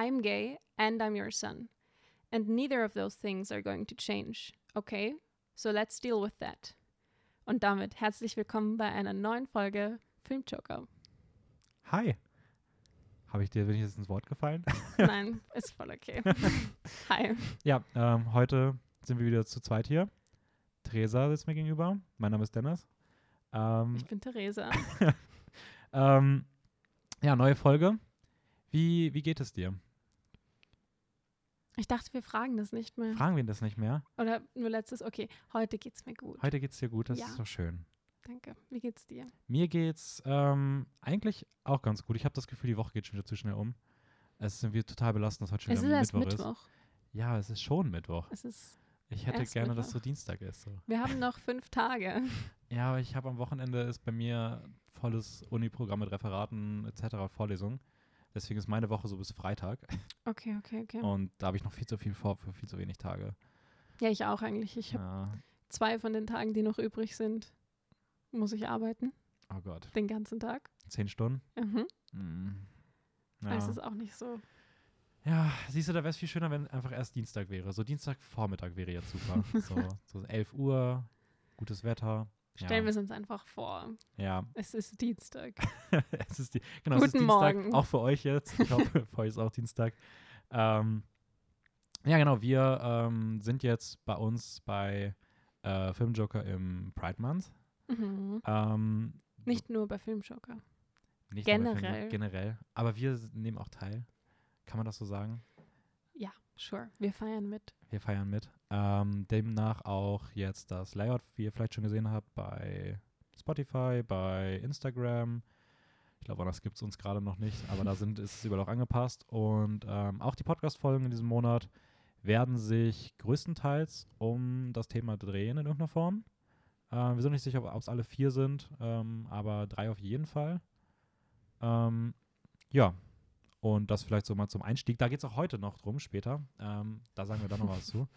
I'm gay and I'm your son. And neither of those things are going to change. Okay? So let's deal with that. Und damit herzlich willkommen bei einer neuen Folge Filmjoker. Hi. Habe ich dir wenigstens ins Wort gefallen? Nein, ist voll okay. Hi. Ja, ähm, heute sind wir wieder zu zweit hier. Theresa sitzt mir gegenüber. Mein Name ist Dennis. Ähm, Ich bin Theresa. ähm, ja, neue Folge. Wie, wie geht es dir? Ich dachte, wir fragen das nicht mehr. Fragen wir das nicht mehr? Oder nur letztes. Okay, heute geht's mir gut. Heute geht es dir gut, das Ja. ist doch schön. Danke. Wie geht's dir? Mir geht's ähm, eigentlich auch ganz gut. Ich habe das Gefühl, die Woche geht schon wieder zu schnell um. Es ist irgendwie total belastend, dass heute schon Es ist wieder erst Mittwoch, Mittwoch. ist. Ja, es ist schon Mittwoch. Es ist. Ich hätte gerne, dass Mittwoch. so Dienstag ist. So. Wir haben noch fünf Tage. Ja, aber ich habe am Wochenende ist bei mir volles Uni-Programm mit Referaten etc. Vorlesungen. Deswegen ist meine Woche so bis Freitag. Okay, okay, okay. Und da habe ich noch viel zu viel vor für viel zu wenig Tage. Ja, ich auch eigentlich. Ich habe Ja. zwei von den Tagen, die noch übrig sind, muss ich arbeiten. Oh Gott. Den ganzen Tag. Zehn Stunden? Mhm. Mhm. Es Ja. ist auch nicht so. ja, siehst du, da wäre es viel schöner, wenn einfach erst Dienstag wäre. So Dienstagvormittag wäre jetzt super. so, so 11 Uhr, gutes Wetter. Stellen ja. wir es uns einfach vor. Ja, Es ist Dienstag. es ist die, genau, es ist Guten Dienstag, Morgen. auch für euch jetzt. Ich hoffe, für euch ist auch Dienstag. Ähm, ja, genau, wir ähm, sind jetzt bei uns bei äh, Filmjoker im Pride Month. Mhm. Ähm, Nicht nur bei Filmjoker. nicht bei Film- generell. generell. Aber wir nehmen auch teil. Kann man das so sagen? Ja, sure. Wir feiern mit. Wir feiern mit. Ähm, demnach auch jetzt das Layout, wie ihr vielleicht schon gesehen habt, bei Spotify, bei Instagram. Ich glaube, das gibt es uns gerade noch nicht, aber da sind, ist es überall auch angepasst. Und ähm, auch die Podcast-Folgen in diesem Monat werden sich größtenteils um das Thema drehen in irgendeiner Form. Ähm, wir sind nicht sicher, ob es alle vier sind, ähm, aber drei auf jeden Fall. Ähm, ja, und das vielleicht so mal zum Einstieg. Da geht es auch heute noch drum, später. Ähm, da sagen wir dann noch was zu.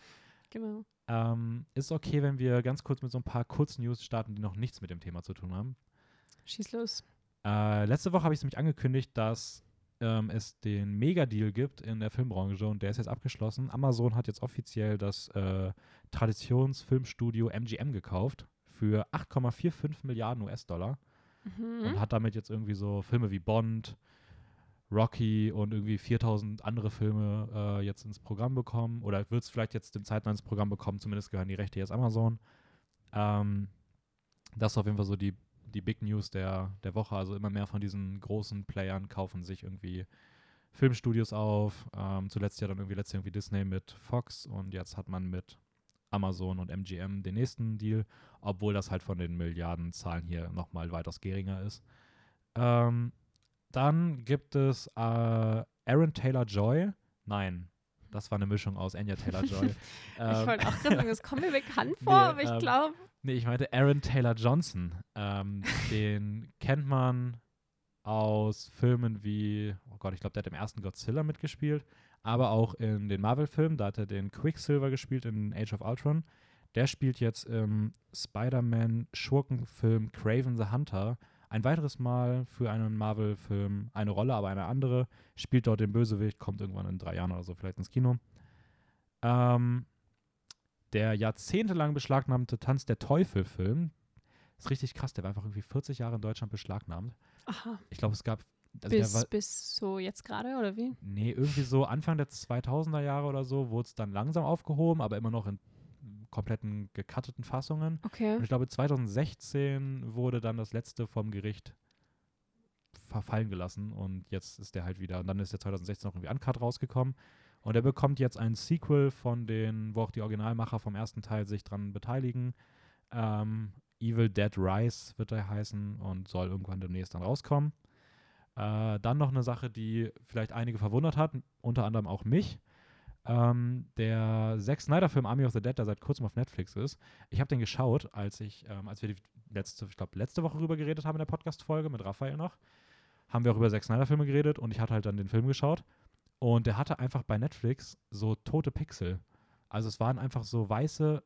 Genau. Ähm, ist okay, wenn wir ganz kurz mit so ein paar Kurznews starten, die noch nichts mit dem Thema zu tun haben. Schieß los. Äh, letzte Woche habe ich nämlich angekündigt, dass ähm, es den Mega-Deal gibt in der Filmbranche und der ist jetzt abgeschlossen. Amazon hat jetzt offiziell das äh, Traditionsfilmstudio MGM gekauft für 8,45 Milliarden US-Dollar und Mhm. hat damit jetzt irgendwie so Filme wie Bond, Rocky und irgendwie 4000 andere Filme äh, jetzt ins Programm bekommen oder wird es vielleicht jetzt dem zeitnah ins Programm bekommen, zumindest gehören die Rechte jetzt Amazon. Ähm, das ist auf jeden Fall so die, die Big News der, der Woche. Also immer mehr von diesen großen Playern kaufen sich irgendwie Filmstudios auf. Ähm, zuletzt ja dann irgendwie letztes irgendwie Disney mit Fox und jetzt hat man mit Amazon und MGM den nächsten Deal, obwohl das halt von den Milliardenzahlen hier nochmal weitaus geringer ist. Ähm, dann gibt es äh, Aaron Taylor Joy. Nein, das war eine Mischung aus Anya Taylor Joy. ich wollte auch gerade sagen, das kommt mir bekannt vor, nee, aber ich ähm, glaube. Nee, ich meinte Aaron Taylor Johnson. Ähm, den kennt man aus Filmen wie, oh Gott, ich glaube, der hat im ersten Godzilla mitgespielt, aber auch in den Marvel-Filmen, da hat er den Quicksilver gespielt in Age of Ultron. Der spielt jetzt im Spider-Man-Schurkenfilm Craven the Hunter ein weiteres Mal für einen Marvel-Film eine Rolle, aber eine andere. Spielt dort den Bösewicht, kommt irgendwann in drei Jahren oder so vielleicht ins Kino. Ähm, der jahrzehntelang beschlagnahmte Tanz der Teufel-Film ist richtig krass. Der war einfach irgendwie 40 Jahre in Deutschland beschlagnahmt. Aha. Ich glaube, es gab. Also bis, war, bis so jetzt gerade, oder wie? nee, irgendwie so Anfang der 2000er Jahre oder so wurde es dann langsam aufgehoben, aber immer noch in kompletten gecutteten Fassungen. Okay. Und ich glaube, 2016 wurde dann das letzte vom Gericht verfallen gelassen und jetzt ist der halt wieder, und dann ist der 2016 noch irgendwie uncut rausgekommen und er bekommt jetzt ein Sequel von den, wo auch die Originalmacher vom ersten Teil sich dran beteiligen. Ähm, Evil Dead Rise wird er heißen und soll irgendwann demnächst dann rauskommen. Äh, dann noch eine Sache, die vielleicht einige verwundert hat, unter anderem auch mich. Ähm, der Zack Snyder-Film Army of the Dead, der seit kurzem auf Netflix ist. Ich habe den geschaut, als ich, ähm, als wir die letzte, ich glaube, letzte Woche rüber geredet haben in der Podcast-Folge mit Raphael noch, haben wir auch über Zack Snyder-Filme geredet und ich hatte halt dann den Film geschaut. Und der hatte einfach bei Netflix so tote Pixel. Also es waren einfach so weiße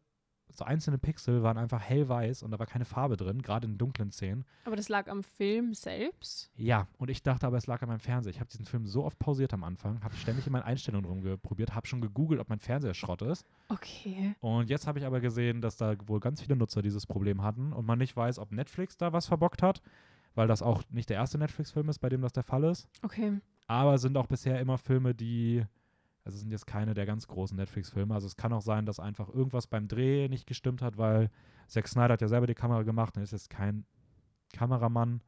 so einzelne Pixel waren einfach hellweiß und da war keine Farbe drin, gerade in dunklen Szenen. Aber das lag am Film selbst. Ja, und ich dachte aber, es lag an meinem Fernseher. Ich habe diesen Film so oft pausiert am Anfang, habe ständig in meinen Einstellungen rumgeprobiert, habe schon gegoogelt, ob mein Fernseher Schrott ist. Okay. Und jetzt habe ich aber gesehen, dass da wohl ganz viele Nutzer dieses Problem hatten und man nicht weiß, ob Netflix da was verbockt hat, weil das auch nicht der erste Netflix-Film ist, bei dem das der Fall ist. Okay. Aber es sind auch bisher immer Filme, die, also es sind jetzt keine der ganz großen Netflix-Filme. Also es kann auch sein, dass einfach irgendwas beim Dreh nicht gestimmt hat, weil Zack Snyder hat ja selber die Kamera gemacht und ist jetzt kein Kameramann.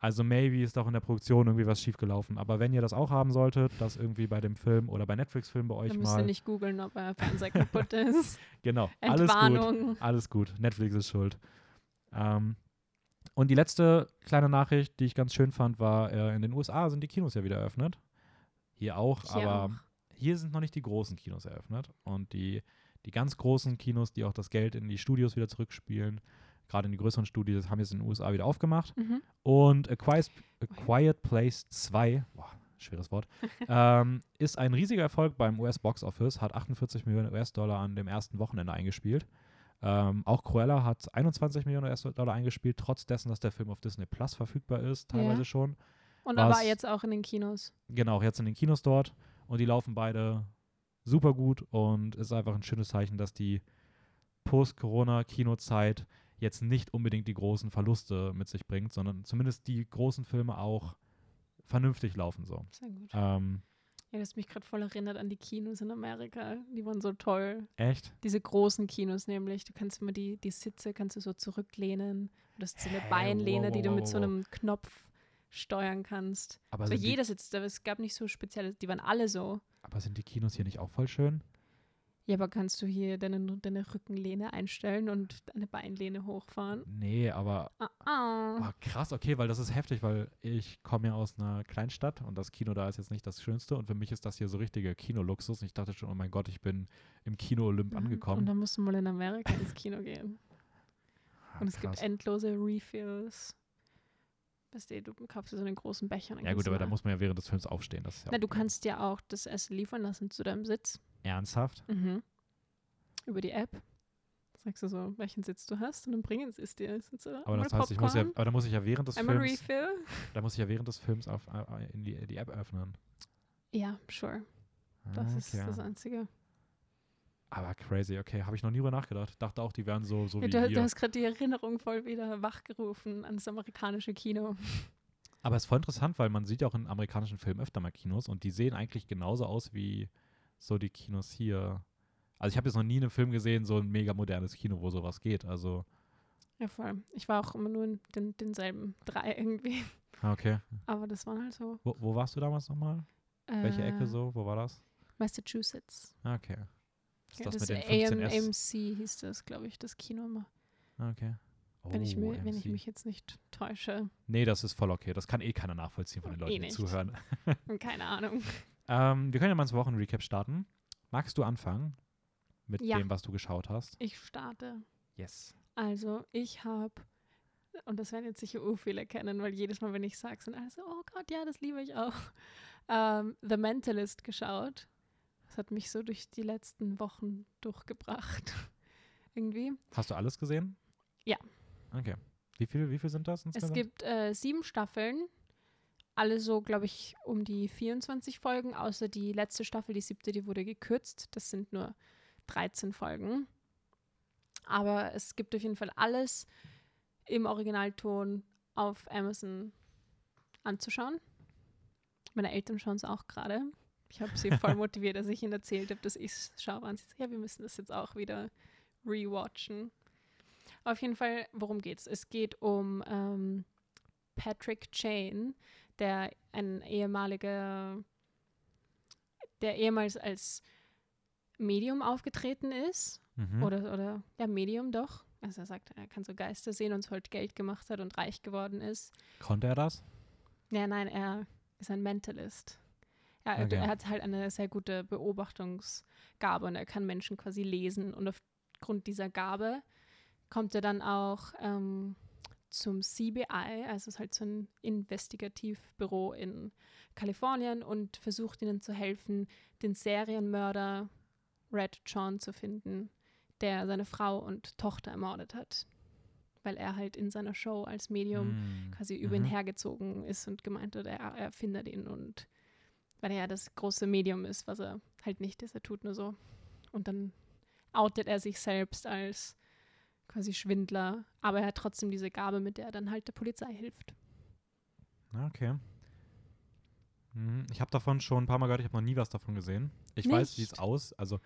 Also maybe ist auch in der Produktion irgendwie was schiefgelaufen. Aber wenn ihr das auch haben solltet, dass irgendwie bei dem Film oder bei Netflix-Filmen bei euch Dann müsst ihr mal. nicht googeln, ob euer Fernseher kaputt ist. Genau, alles gut. Entwarnung. Alles gut. Netflix ist schuld. Ähm, und die letzte kleine Nachricht, die ich ganz schön fand, war, äh, in den USA sind die Kinos ja wieder eröffnet. Hier auch, Hier aber auch. Hier sind noch nicht die großen Kinos eröffnet. Und die, die ganz großen Kinos, die auch das Geld in die Studios wieder zurückspielen, gerade in die größeren Studios, haben jetzt in den USA wieder aufgemacht. Mhm. Und A Quiet, A Quiet Place 2, boah, schweres Wort, ähm, ist ein riesiger Erfolg beim US-Box Office, hat 48 Millionen US-Dollar an dem ersten Wochenende eingespielt. Ähm, auch Cruella hat 21 Millionen US-Dollar eingespielt, trotz dessen, dass der Film auf Disney Plus verfügbar ist, teilweise Ja. schon. Und aber jetzt auch in den Kinos. Genau, auch jetzt in den Kinos dort. Und die laufen beide super gut und ist einfach ein schönes Zeichen, dass die Post-Corona-Kinozeit jetzt nicht unbedingt die großen Verluste mit sich bringt, sondern zumindest die großen Filme auch vernünftig laufen so. Sehr gut. Ähm, Ja, das hat mich gerade voll erinnert an die Kinos in Amerika. Die waren so toll. echt? Diese großen Kinos nämlich. Du kannst immer die, die Sitze kannst du so zurücklehnen. Du hast so eine Hä? Beinlehne, Wow, die wow, du wow, mit so wow. einem Knopf steuern kannst. Aber So sind, die, jeder sitzt da. Es gab nicht so spezielle, die waren alle so. aber sind die Kinos hier nicht auch voll schön? Ja, aber kannst du hier deine, deine Rückenlehne einstellen und deine Beinlehne hochfahren? Nee, aber Ah, ah. oh, krass, okay, weil das ist heftig, weil ich komme ja aus einer Kleinstadt und das Kino da ist jetzt nicht das Schönste und für mich ist das hier so richtiger Kinoluxus und ich dachte schon, oh mein Gott, ich bin im Kino Olymp angekommen. Und dann musst du mal in Amerika ins Kino gehen. Ah, Und es gibt endlose Refills. Weißt du, du kaufst dir so einen großen Becher. Ja gut, aber da muss man ja während des Films aufstehen. Das ja Na, du kannst ja auch das Essen liefern lassen zu deinem Sitz. ernsthaft. Mhm. Über die App. Sagst du so, welchen Sitz du hast und dann bringen sie es dir. Aber das heißt, ich muss ja, aber da muss ich ja während des Einmal Films, Refill. da muss ich ja während des Films auf, äh, in die, die App öffnen. Ja, sure. Das Ah, ist okay. das Einzige. Aber crazy, okay, habe ich noch nie drüber nachgedacht. Dachte auch, die wären so, so Ja, wie du, hier. du hast gerade die Erinnerung voll wieder wachgerufen an das amerikanische Kino. Aber es ist voll interessant, weil man sieht ja auch in amerikanischen Filmen öfter mal Kinos und die sehen eigentlich genauso aus wie so die Kinos hier. Also ich habe jetzt noch nie in einem Film gesehen, so ein mega modernes Kino, wo sowas geht. Also, Ja, voll. Ich war auch immer nur in den, denselben drei irgendwie. ah, okay. Aber das waren halt so. Wo, wo warst du damals nochmal? Welche äh, Ecke so? Wo war das? Massachusetts. Ah, okay. Ist Ja, das, das mit den 15 AM, S? AMC hieß das, glaube ich, das Kino immer. Ah, okay. Wenn, ich, Oh, mir, wenn ich mich jetzt nicht täusche. Nee, das ist voll okay. Das kann eh keiner nachvollziehen von den Eh Leuten, die nicht. zuhören. Keine Ahnung. Ähm, wir können ja mal ins Wochenrecap starten. Magst du anfangen mit Ja. dem, was du geschaut hast? Ich starte. Yes. Also, ich habe, und das werden jetzt sicher ur viele kennen, weil jedes Mal, wenn ich sage, sind alle so, oh Gott, ja, das liebe ich auch. Ähm, The Mentalist geschaut. Das hat mich so durch die letzten Wochen durchgebracht. Irgendwie. Hast du alles gesehen? Ja. Okay. Wie viel, wie viel sind das Es insgesamt? gibt äh, sieben Staffeln. Alle so, glaube ich, um die 24 Folgen, außer die letzte Staffel, die siebte, die wurde gekürzt. Das sind nur 13 Folgen. Aber es gibt auf jeden Fall alles im Originalton auf Amazon anzuschauen. Meine Eltern schauen es auch gerade. Ich habe sie voll motiviert, dass ich ihnen erzählt habe, dass ich es schaue. Und sie so, ja, wir müssen das jetzt auch wieder rewatchen. Auf jeden Fall, worum geht's? Es geht um ähm, Patrick Chain, der ein ehemaliger, der ehemals als Medium aufgetreten ist. Mhm. Oder, oder, ja, Medium doch. Also er sagt, er kann so Geister sehen und so halt Geld gemacht hat und reich geworden ist. Konnte er das? Ja, nein, er ist ein Mentalist. Er, Okay. er hat halt eine sehr gute Beobachtungsgabe und er kann Menschen quasi lesen. Und aufgrund dieser Gabe kommt er dann auch ähm, zum CBI, also es ist halt so ein Investigativbüro in Kalifornien und versucht ihnen zu helfen, den Serienmörder Red John zu finden, der seine Frau und Tochter ermordet hat. Weil er halt in seiner Show als Medium Mm. quasi über ihn Mhm. hergezogen ist und gemeint hat, er, er findet ihn und weil er ja das große Medium ist, was er halt nicht ist, er tut nur so. Und dann outet er sich selbst als quasi Schwindler, aber er hat trotzdem diese Gabe, mit der er dann halt der Polizei hilft. Ah, Okay. Mhm. Ich habe davon schon ein paar Mal gehört, ich habe noch nie was davon gesehen. Ich weiß, wie es Nicht? aus, also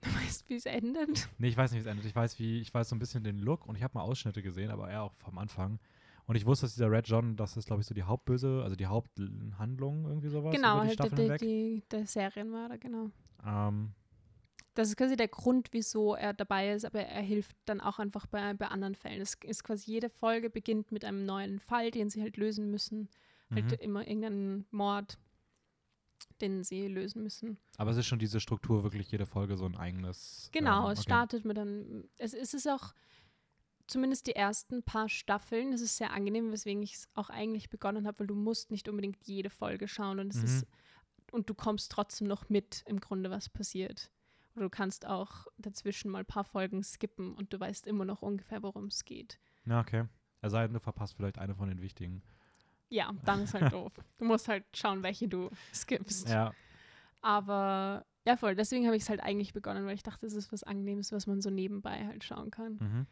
Du weißt, wie es endet? Nee, ich weiß nicht, wie es endet. Ich weiß, wie, ich weiß so ein bisschen den Look und ich habe mal Ausschnitte gesehen, aber eher auch vom Anfang. Und ich wusste, dass dieser Red John, das ist, glaube ich, so die Hauptböse, also die Haupthandlung irgendwie sowas genau, über die halt der, hinweg. die, der Serienmörder, genau. Ähm, Das ist quasi der Grund, wieso er dabei ist, aber er hilft dann auch einfach bei, bei anderen Fällen. Es ist quasi jede Folge beginnt mit einem neuen Fall, den sie halt lösen müssen. Halt mhm. immer irgendeinen Mord, den sie lösen müssen. Aber es ist schon diese Struktur, wirklich jede Folge so ein eigenes. Genau, ähm, es okay. startet mit einem. Es, es ist auch zumindest die ersten paar Staffeln. Es ist sehr angenehm, weswegen ich es auch eigentlich begonnen habe, weil du musst nicht unbedingt jede Folge schauen und es Mhm. ist und du kommst trotzdem noch mit im Grunde, was passiert. Oder du kannst auch dazwischen mal ein paar Folgen skippen und du weißt immer noch ungefähr, worum es geht. Ja, okay. Es sei denn, du verpasst vielleicht eine von den wichtigen. Ja, dann ist halt doof. Du musst halt schauen, welche du skippst. Ja. Aber ja, voll. Deswegen habe ich es halt eigentlich begonnen, weil ich dachte, es ist was Angenehmes, was man so nebenbei halt schauen kann. Mhm.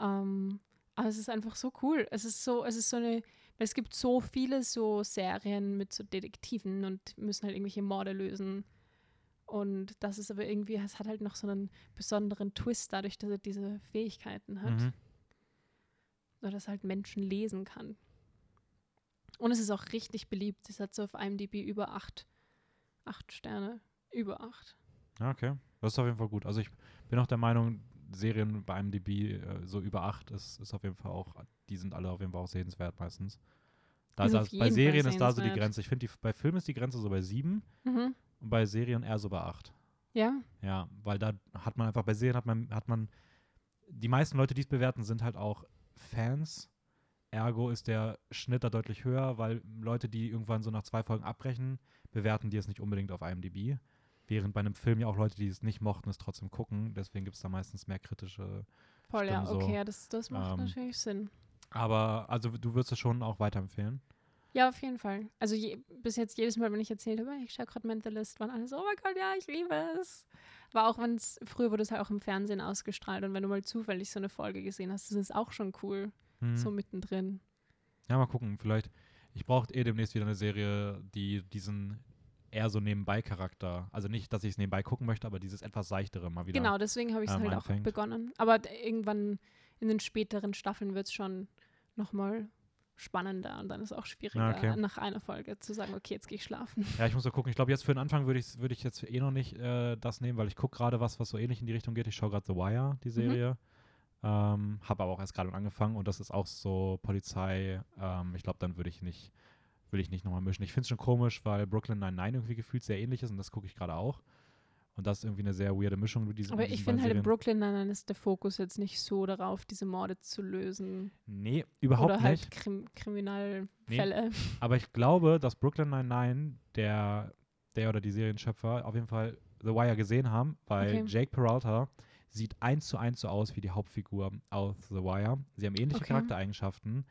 Ähm, aber es ist einfach so cool. Es ist so, es ist so eine, es gibt so viele so Serien mit so Detektiven und müssen halt irgendwelche Morde lösen. Und das ist aber irgendwie, es hat halt noch so einen besonderen Twist dadurch, dass er diese Fähigkeiten hat. Mhm. Oder dass er halt Menschen lesen kann. Und es ist auch richtig beliebt. Es hat so auf IMDb über acht, acht Sterne. Über acht. Ja, okay. Das ist auf jeden Fall gut. Also ich bin auch der Meinung, Serien bei IMDb äh, so über acht ist, ist auf jeden Fall auch, die sind alle auf jeden Fall auch sehenswert meistens. Da ist also bei Fall Serien ist da so die. Grenze. Ich finde, bei Filmen ist die Grenze so bei sieben Mhm. und bei Serien eher so bei acht. Ja, Ja, weil da hat man einfach, bei Serien hat man, hat man, die meisten Leute, die es bewerten, sind halt auch Fans. Ergo ist der Schnitt da deutlich höher, weil Leute, die irgendwann so nach zwei Folgen abbrechen, bewerten die es nicht unbedingt auf IMDb. Während bei einem Film ja auch Leute, die es nicht mochten, es trotzdem gucken. Deswegen gibt es da meistens mehr kritische. voll, ja, Stimmt so. okay, ja, das, das macht Ähm, natürlich Sinn. Aber, also du würdest es schon auch weiterempfehlen. Ja, auf jeden Fall. Also je, bis jetzt jedes Mal, wenn ich erzählt habe, ich schaue gerade Mentalist, waren alle so, oh mein Gott, ja, ich liebe es. Aber auch wenn es, früher wurde es halt auch im Fernsehen ausgestrahlt und wenn du mal zufällig so eine Folge gesehen hast, das ist auch schon cool, Hm. so mittendrin. Ja, mal gucken. Vielleicht, ich brauche eh demnächst wieder eine Serie, die diesen eher so Nebenbei-Charakter, also nicht, dass ich es nebenbei gucken möchte, aber dieses etwas seichtere mal wieder. Genau, deswegen habe ich es ähm, halt auch anfängt. begonnen. Aber irgendwann in den späteren Staffeln wird es schon nochmal spannender und dann ist es auch schwieriger, Ah, okay. nach einer Folge zu sagen, okay, jetzt gehe ich schlafen. Ja, ich muss mal gucken. Ich glaube, jetzt für den Anfang würde ich, würd ich jetzt eh noch nicht äh, das nehmen, weil ich gucke gerade was, was so ähnlich in die Richtung geht. Ich schaue gerade The Wire, Mhm. die Serie. Ähm, habe aber auch erst gerade angefangen und das ist auch so Polizei. Ähm, ich glaube, dann würde ich nicht, will ich nicht nochmal mischen. Ich finde es schon komisch, weil Brooklyn Nine-Nine irgendwie gefühlt sehr ähnlich ist und das gucke ich gerade auch. Und das ist irgendwie eine sehr weirde Mischung mit diesen Aber ich finde halt in. Brooklyn Nine-Nine ist der Fokus jetzt nicht so darauf, diese Morde zu lösen. Nee, überhaupt Oder halt nicht. Krim Kriminalfälle. Aber ich glaube, dass Brooklyn Nine-Nine, der, der oder die Serienschöpfer, auf jeden Fall The Wire gesehen haben, weil Okay. Jake Peralta sieht eins zu eins so aus wie die Hauptfigur aus The Wire. Sie haben ähnliche Okay. Charaktereigenschaften.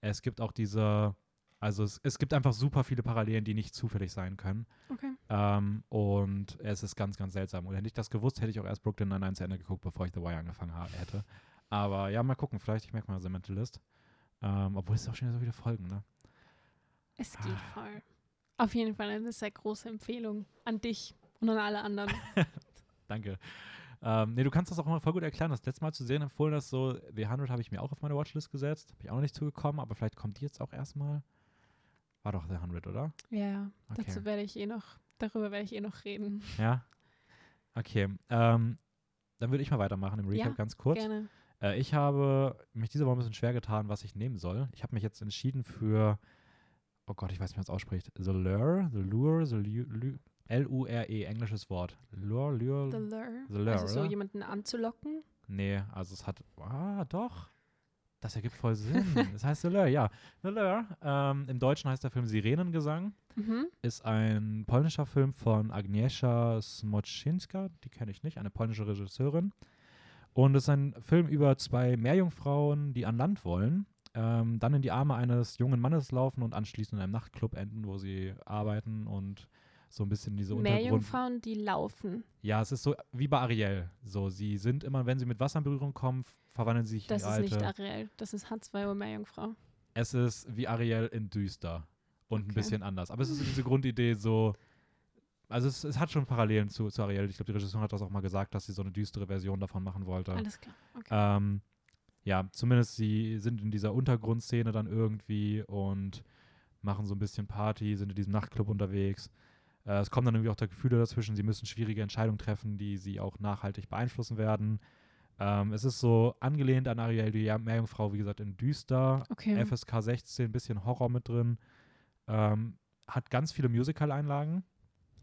Es gibt auch diese, also es, es gibt einfach super viele Parallelen, die nicht zufällig sein können. Okay. Ähm, und es ist ganz, ganz seltsam. Und hätte ich das gewusst, hätte ich auch erst Brooklyn Nine-Nine zu Ende geguckt, bevor ich The Wire angefangen hätte. Aber ja, mal gucken. Vielleicht, ich merke mal The Mentalist. Ähm, obwohl es auch schon wieder so viele Folgen, ne? Es geht Ah. voll. Auf jeden Fall eine sehr große Empfehlung an dich und an alle anderen. Danke. Ähm, nee, du kannst das auch immer voll gut erklären. Das letzte Mal zu sehen empfohlen, dass so The 100 habe ich mir auch auf meine Watchlist gesetzt. Habe ich auch noch nicht zugekommen, aber vielleicht kommt die jetzt auch erstmal. War doch The 100, oder? ja, Okay. dazu werde ich eh noch, darüber werde ich eh noch reden. Ja. Okay. Ähm, dann würde ich mal weitermachen im Recap Ja, ganz kurz. Gerne. Äh, ich habe mich diese Woche ein bisschen schwer getan, was ich nehmen soll. Ich habe mich jetzt entschieden für, oh Gott, ich weiß nicht, wie man es ausspricht. The Lure, The Lure, The Lu- Lu- L-U-R-E, englisches Wort. Lure, Lure. The Lure. The Lure, also so oder? jemanden anzulocken. Nee, also es hat. Ah, doch. Das ergibt voll Sinn. Das heißt The Lure, ja. The Lure. Ähm, Im Deutschen heißt der Film Sirenengesang. Mhm. Ist ein polnischer Film von Agnieszka Smoczynska. Die kenne ich nicht, eine polnische Regisseurin. Und es ist ein Film über zwei Meerjungfrauen, die an Land wollen, ähm, dann in die Arme eines jungen Mannes laufen und anschließend in einem Nachtclub enden, wo sie arbeiten und so ein bisschen diese Untergrund. Meerjungfrauen, die laufen. Ja, es ist so wie bei Ariel. So, sie sind immer, wenn sie mit Wasser in Berührung kommen, verwandeln sie sich Das in ist die nicht alte. Ariel, das ist H2O Meerjungfrau. Es ist wie Ariel in düster und ein Okay. bisschen anders. Aber es ist diese Grundidee so. Also es, es hat schon Parallelen zu, zu Ariel. Ich glaube, die Regisseurin hat das auch mal gesagt, dass sie so eine düstere Version davon machen wollte. Alles klar. Okay. Ähm, ja, zumindest sie sind in dieser Untergrundszene dann irgendwie und machen so ein bisschen Party, sind in diesem Nachtclub unterwegs. Äh, es kommen dann irgendwie auch da Gefühle dazwischen. Sie müssen schwierige Entscheidungen treffen, die sie auch nachhaltig beeinflussen werden. Ähm, es ist so angelehnt an Ariel, die Meerjungfrau, wie gesagt, in düster. okay. FSK 16, bisschen Horror mit drin. Ähm, hat ganz viele Musical-Einlagen.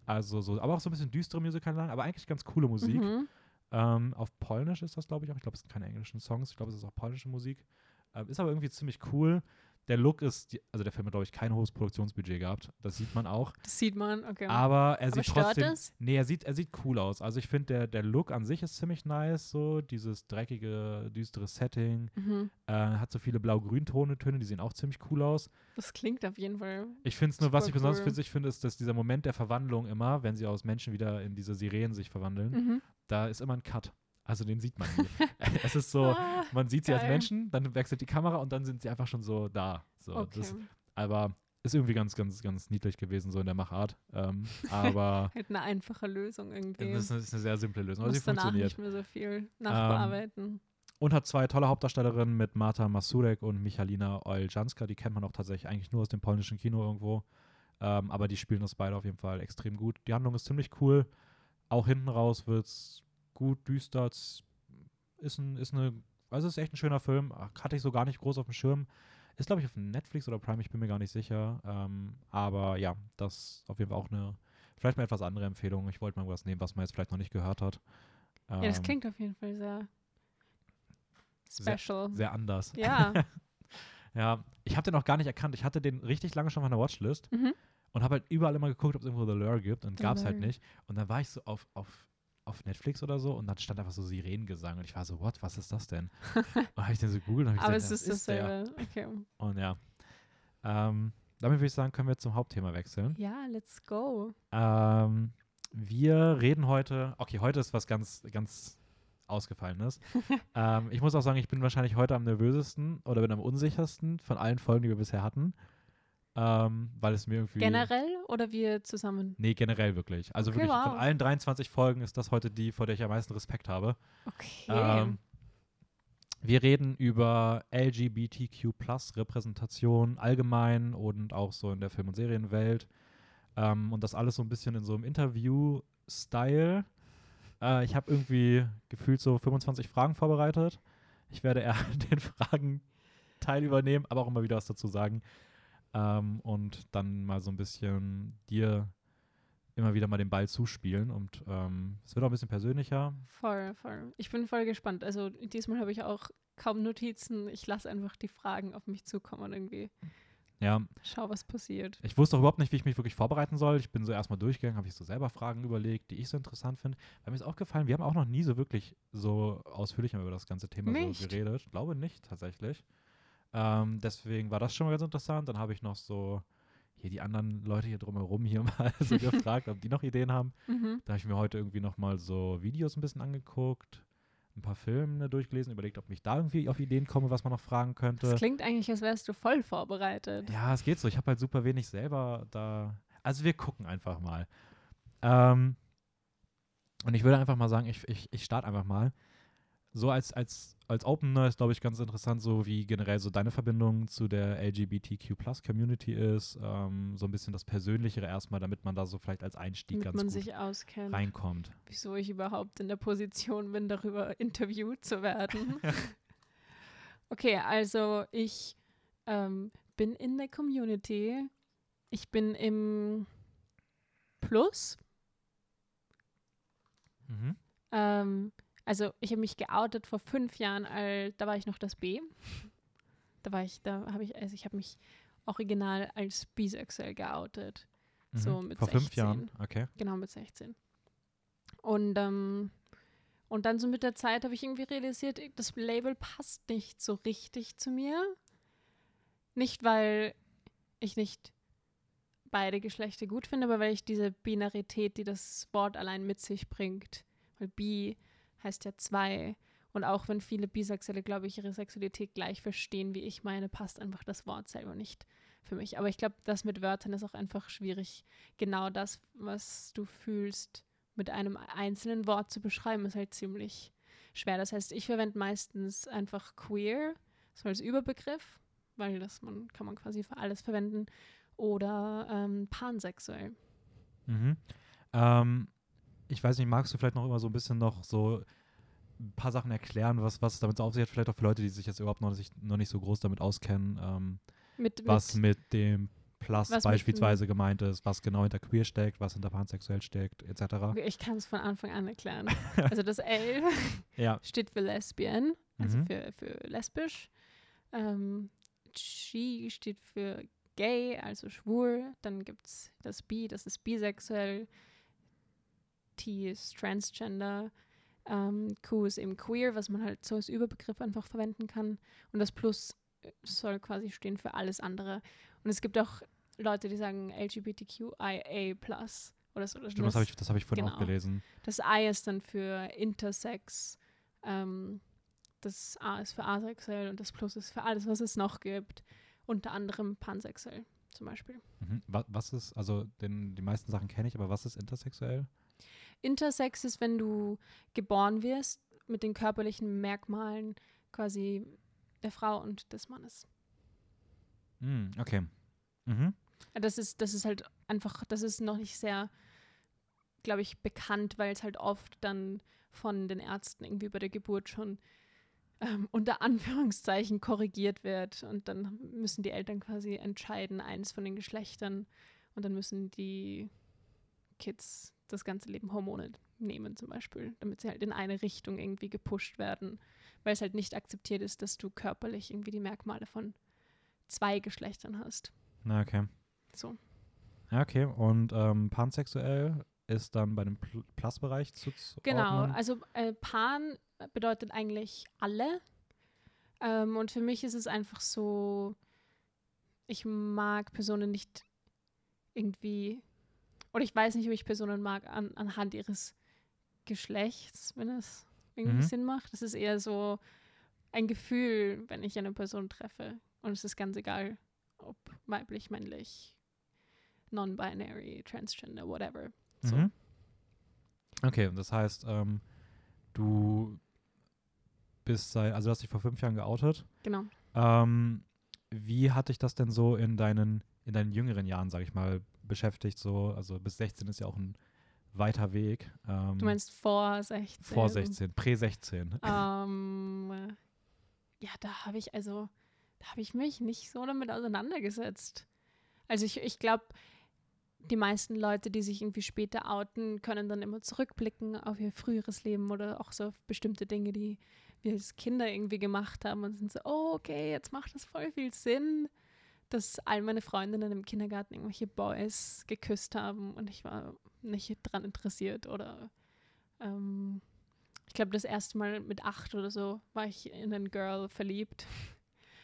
Also so, aber auch so ein bisschen düstere Musical-Einlagen, aber eigentlich ganz coole Musik. Mhm. Ähm, auf Polnisch ist das, glaube ich, auch. Ich glaube, es sind keine englischen Songs. Ich glaube, es ist auch polnische Musik. Ähm, ist aber irgendwie ziemlich cool. Der Look ist, also der Film hat, glaube ich, kein hohes Produktionsbudget gehabt. Das sieht man auch. Das sieht man, okay. Aber er Aber sieht trotzdem. es? Nee, er sieht, er sieht cool aus. Also ich finde, der, der Look an sich ist ziemlich nice, so dieses dreckige, düstere Setting. Mhm. Äh, hat so viele blau-grün-Tone, Töne, die sehen auch ziemlich cool aus. Das klingt auf jeden Fall. Ich finde es nur, was ich besonders cool. für sich finde, ist, dass dieser Moment der Verwandlung immer, wenn sie aus Menschen wieder in diese Sirenen sich verwandeln, Mhm. da ist immer ein Cut. Also den sieht man nie. es ist so, Ah, man sieht sie als geil. Menschen, dann wechselt die Kamera und dann sind sie einfach schon so da. So, okay. das, aber ist irgendwie ganz, ganz, ganz niedlich gewesen, so in der Machart. Ähm, aber halt eine einfache Lösung irgendwie. das ist eine, ist eine sehr simple Lösung. Aber Muss sie funktioniert. nicht mehr so viel nachbearbeiten. Und hat zwei tolle Hauptdarstellerinnen mit Marta Masurek und Michalina Oljanska. Die kennt man auch tatsächlich eigentlich nur aus dem polnischen Kino irgendwo. Ähm, aber die spielen das beide auf jeden Fall extrem gut. Die Handlung ist ziemlich cool. Auch hinten raus wird es gut, düster. Ist, ein, ist eine, also es ist echt ein schöner Film. Hatte ich so gar nicht groß auf dem Schirm. Ist, glaube ich, auf Netflix oder Prime, ich bin mir gar nicht sicher. Ähm, aber ja, das ist auf jeden Fall auch eine, vielleicht mal etwas andere Empfehlung. Ich wollte mal was nehmen, was man jetzt vielleicht noch nicht gehört hat. ja, das Ähm, klingt auf jeden Fall sehr Sehr- special. sehr anders. ja. Ja, ich habe den auch gar nicht erkannt. Ich hatte den richtig lange schon auf meiner Watchlist mhm. und habe halt überall immer geguckt, ob es irgendwo The Lure gibt und gab es halt nicht. Und dann war ich so auf, auf, auf Netflix oder so und dann stand einfach so Sirenengesang und ich war so, what, was ist das denn? und habe ich den so gegoogelt und habe Aber gesagt, es ist dasselbe. Okay. Und ja, ähm, damit würde ich sagen, können wir zum Hauptthema wechseln. Ja, let's go. Ähm, wir reden heute, okay, heute ist was ganz, ganz Ausgefallenes. ähm, ich muss auch sagen, ich bin wahrscheinlich heute am nervösesten oder bin am unsichersten von allen Folgen, die wir bisher hatten. Ähm, weil es mir irgendwie. Generell oder wir zusammen? Nee, generell wirklich. Also Okay, wirklich von wow. allen 23 Folgen ist das heute die, vor der ich am meisten Respekt habe. Okay. Ähm, wir reden über LGBTQ-Repräsentation allgemein und auch so in der Film- und Serienwelt. Ähm, und das alles so ein bisschen in so einem Interview-Style. Äh, ich habe irgendwie gefühlt so 25 Fragen vorbereitet. Ich werde eher den Fragen Teil übernehmen, aber auch immer wieder was dazu sagen. Ähm, und dann mal so ein bisschen dir immer wieder mal den Ball zuspielen. Und ähm, es wird auch ein bisschen persönlicher. voll, voll. Ich bin voll gespannt. Also diesmal habe ich auch kaum Notizen. Ich lasse einfach die Fragen auf mich zukommen und irgendwie Ja, schau, was passiert. Ich wusste auch überhaupt nicht, wie ich mich wirklich vorbereiten soll. Ich bin so erstmal durchgegangen, habe ich so selber Fragen überlegt, die ich so interessant finde. Weil mir ist aufgefallen, wir haben auch noch nie so wirklich so ausführlich über das ganze Thema Nicht? so geredet. Ich glaube nicht, tatsächlich. Ähm, deswegen war das schon mal ganz interessant. Dann habe ich noch so hier die anderen Leute hier drumherum hier mal so gefragt, ob die noch Ideen haben. Mhm. Da habe ich mir heute irgendwie noch mal so Videos ein bisschen angeguckt, ein paar Filme durchgelesen, überlegt, ob ich da irgendwie auf Ideen komme, was man noch fragen könnte. Das klingt eigentlich, als wärst du voll vorbereitet. Ja, es geht so. Ich habe halt super wenig selber da. Also wir gucken einfach mal. Ähm, und ich würde einfach mal sagen, ich, ich, ich starte einfach mal. So als, als, als Opener ist, glaube ich, ganz interessant, so wie generell so deine Verbindung zu der LGBTQ-Plus-Community ist. Ähm, so ein bisschen das Persönlichere erstmal, damit man da so vielleicht als Einstieg damit ganz man gut sich auskennt. reinkommt. Wieso ich überhaupt in der Position bin, darüber interviewt zu werden. okay, also ich ähm, bin in der Community. Ich bin im Plus. Mhm. Ähm, also ich habe mich geoutet vor fünf Jahren, al- da war ich noch das B. Da war ich, da habe ich, also ich habe mich original als bisexuell geoutet. So Mhm. mit Vor fünf 16. Jahren, okay. Genau, mit 16. Und, ähm, Und dann so mit der Zeit habe ich irgendwie realisiert, das Label passt nicht so richtig zu mir. Nicht, weil ich nicht beide Geschlechter gut finde, aber weil ich diese Binarität, die das Wort allein mit sich bringt, weil bi heißt ja zwei. Und auch wenn viele Bisexuelle, glaube ich, ihre Sexualität gleich verstehen, wie ich meine, passt einfach das Wort selber nicht für mich. Aber ich glaube, das mit Wörtern ist auch einfach schwierig. Genau das, was du fühlst, mit einem einzelnen Wort zu beschreiben, ist halt ziemlich schwer. Das heißt, ich verwende meistens einfach queer, so als Überbegriff, weil das man, kann man quasi für alles verwenden, oder ähm, pansexuell. Mhm. Ähm, ich weiß nicht, magst du vielleicht noch immer so ein bisschen noch so ein paar Sachen erklären, was, was es damit auf sich hat, vielleicht auch für Leute, die sich jetzt überhaupt noch nicht, noch nicht so groß damit auskennen, ähm, Mit, was mit, mit dem Plus beispielsweise gemeint ist, was genau hinter queer steckt, was hinter pansexuell steckt, etc. ich kann es von Anfang an erklären. also das L Ja. steht für Lesbian, also Mhm. für, für lesbisch. Ähm, G steht für gay, also schwul. Dann gibt es das B, das ist bisexuell. T ist transgender. Ähm, Q ist eben queer, was man halt so als Überbegriff einfach verwenden kann. Und das Plus äh, soll quasi stehen für alles andere. Und es gibt auch Leute, die sagen LGBTQIA oder so. Stimmt, das habe ich, das hab ich vorhin auch Genau. gelesen. Das I ist dann für Intersex. Ähm, das A ist für asexuell und das Plus ist für alles, was es noch gibt. Unter anderem pansexuell zum Beispiel. Mhm. Was, was ist, also den, die meisten Sachen kenne ich, aber was ist intersexuell? Intersex ist, wenn du geboren wirst mit den körperlichen Merkmalen quasi der Frau und des Mannes. Mhm, okay. Mhm. Das ist, das ist halt einfach, das ist noch nicht sehr, glaube ich, bekannt, weil es halt oft dann von den Ärzten irgendwie bei der Geburt schon ähm, unter Anführungszeichen korrigiert wird. Und dann müssen die Eltern quasi entscheiden, eins von den Geschlechtern. Und dann müssen die Kids das ganze Leben Hormone nehmen zum Beispiel, damit sie halt in eine Richtung irgendwie gepusht werden, weil es halt nicht akzeptiert ist, dass du körperlich irgendwie die Merkmale von zwei Geschlechtern hast. Na, okay. So. Ja, okay. Und ähm, pansexuell ist dann bei dem Pl Plus-Bereich zuzuordnen? Genau, also äh, Pan bedeutet eigentlich alle. Ähm, und für mich ist es einfach so, ich mag Personen nicht irgendwie, oder ich weiß nicht, ob ich Personen mag an, anhand ihres Geschlechts, wenn es irgendwie Mhm. Sinn macht. Das ist eher so ein Gefühl, wenn ich eine Person treffe. Und es ist ganz egal, ob weiblich, männlich, non-binary, transgender, whatever. So. Mhm. Okay, und das heißt, ähm, du bist seit, also du hast dich vor fünf Jahren geoutet. Genau. Ähm, wie hat dich das denn so in deinen, in deinen jüngeren Jahren, sag ich mal, beschäftigt? So, also bis 16 ist ja auch ein weiter Weg. Ähm, Du meinst vor 16? vor 16, prä 16. Ähm, ja, da habe ich also, da habe ich mich nicht so damit auseinandergesetzt. Also ich, ich glaube, die meisten Leute, die sich irgendwie später outen, können dann immer zurückblicken auf ihr früheres Leben oder auch so auf bestimmte Dinge, die wir als Kinder irgendwie gemacht haben und sind so, oh, okay, jetzt macht das voll viel Sinn, dass all meine Freundinnen im Kindergarten irgendwelche Boys geküsst haben und ich war nicht dran interessiert oder ähm, ich glaube, das erste Mal mit acht oder so war ich in ein Girl verliebt.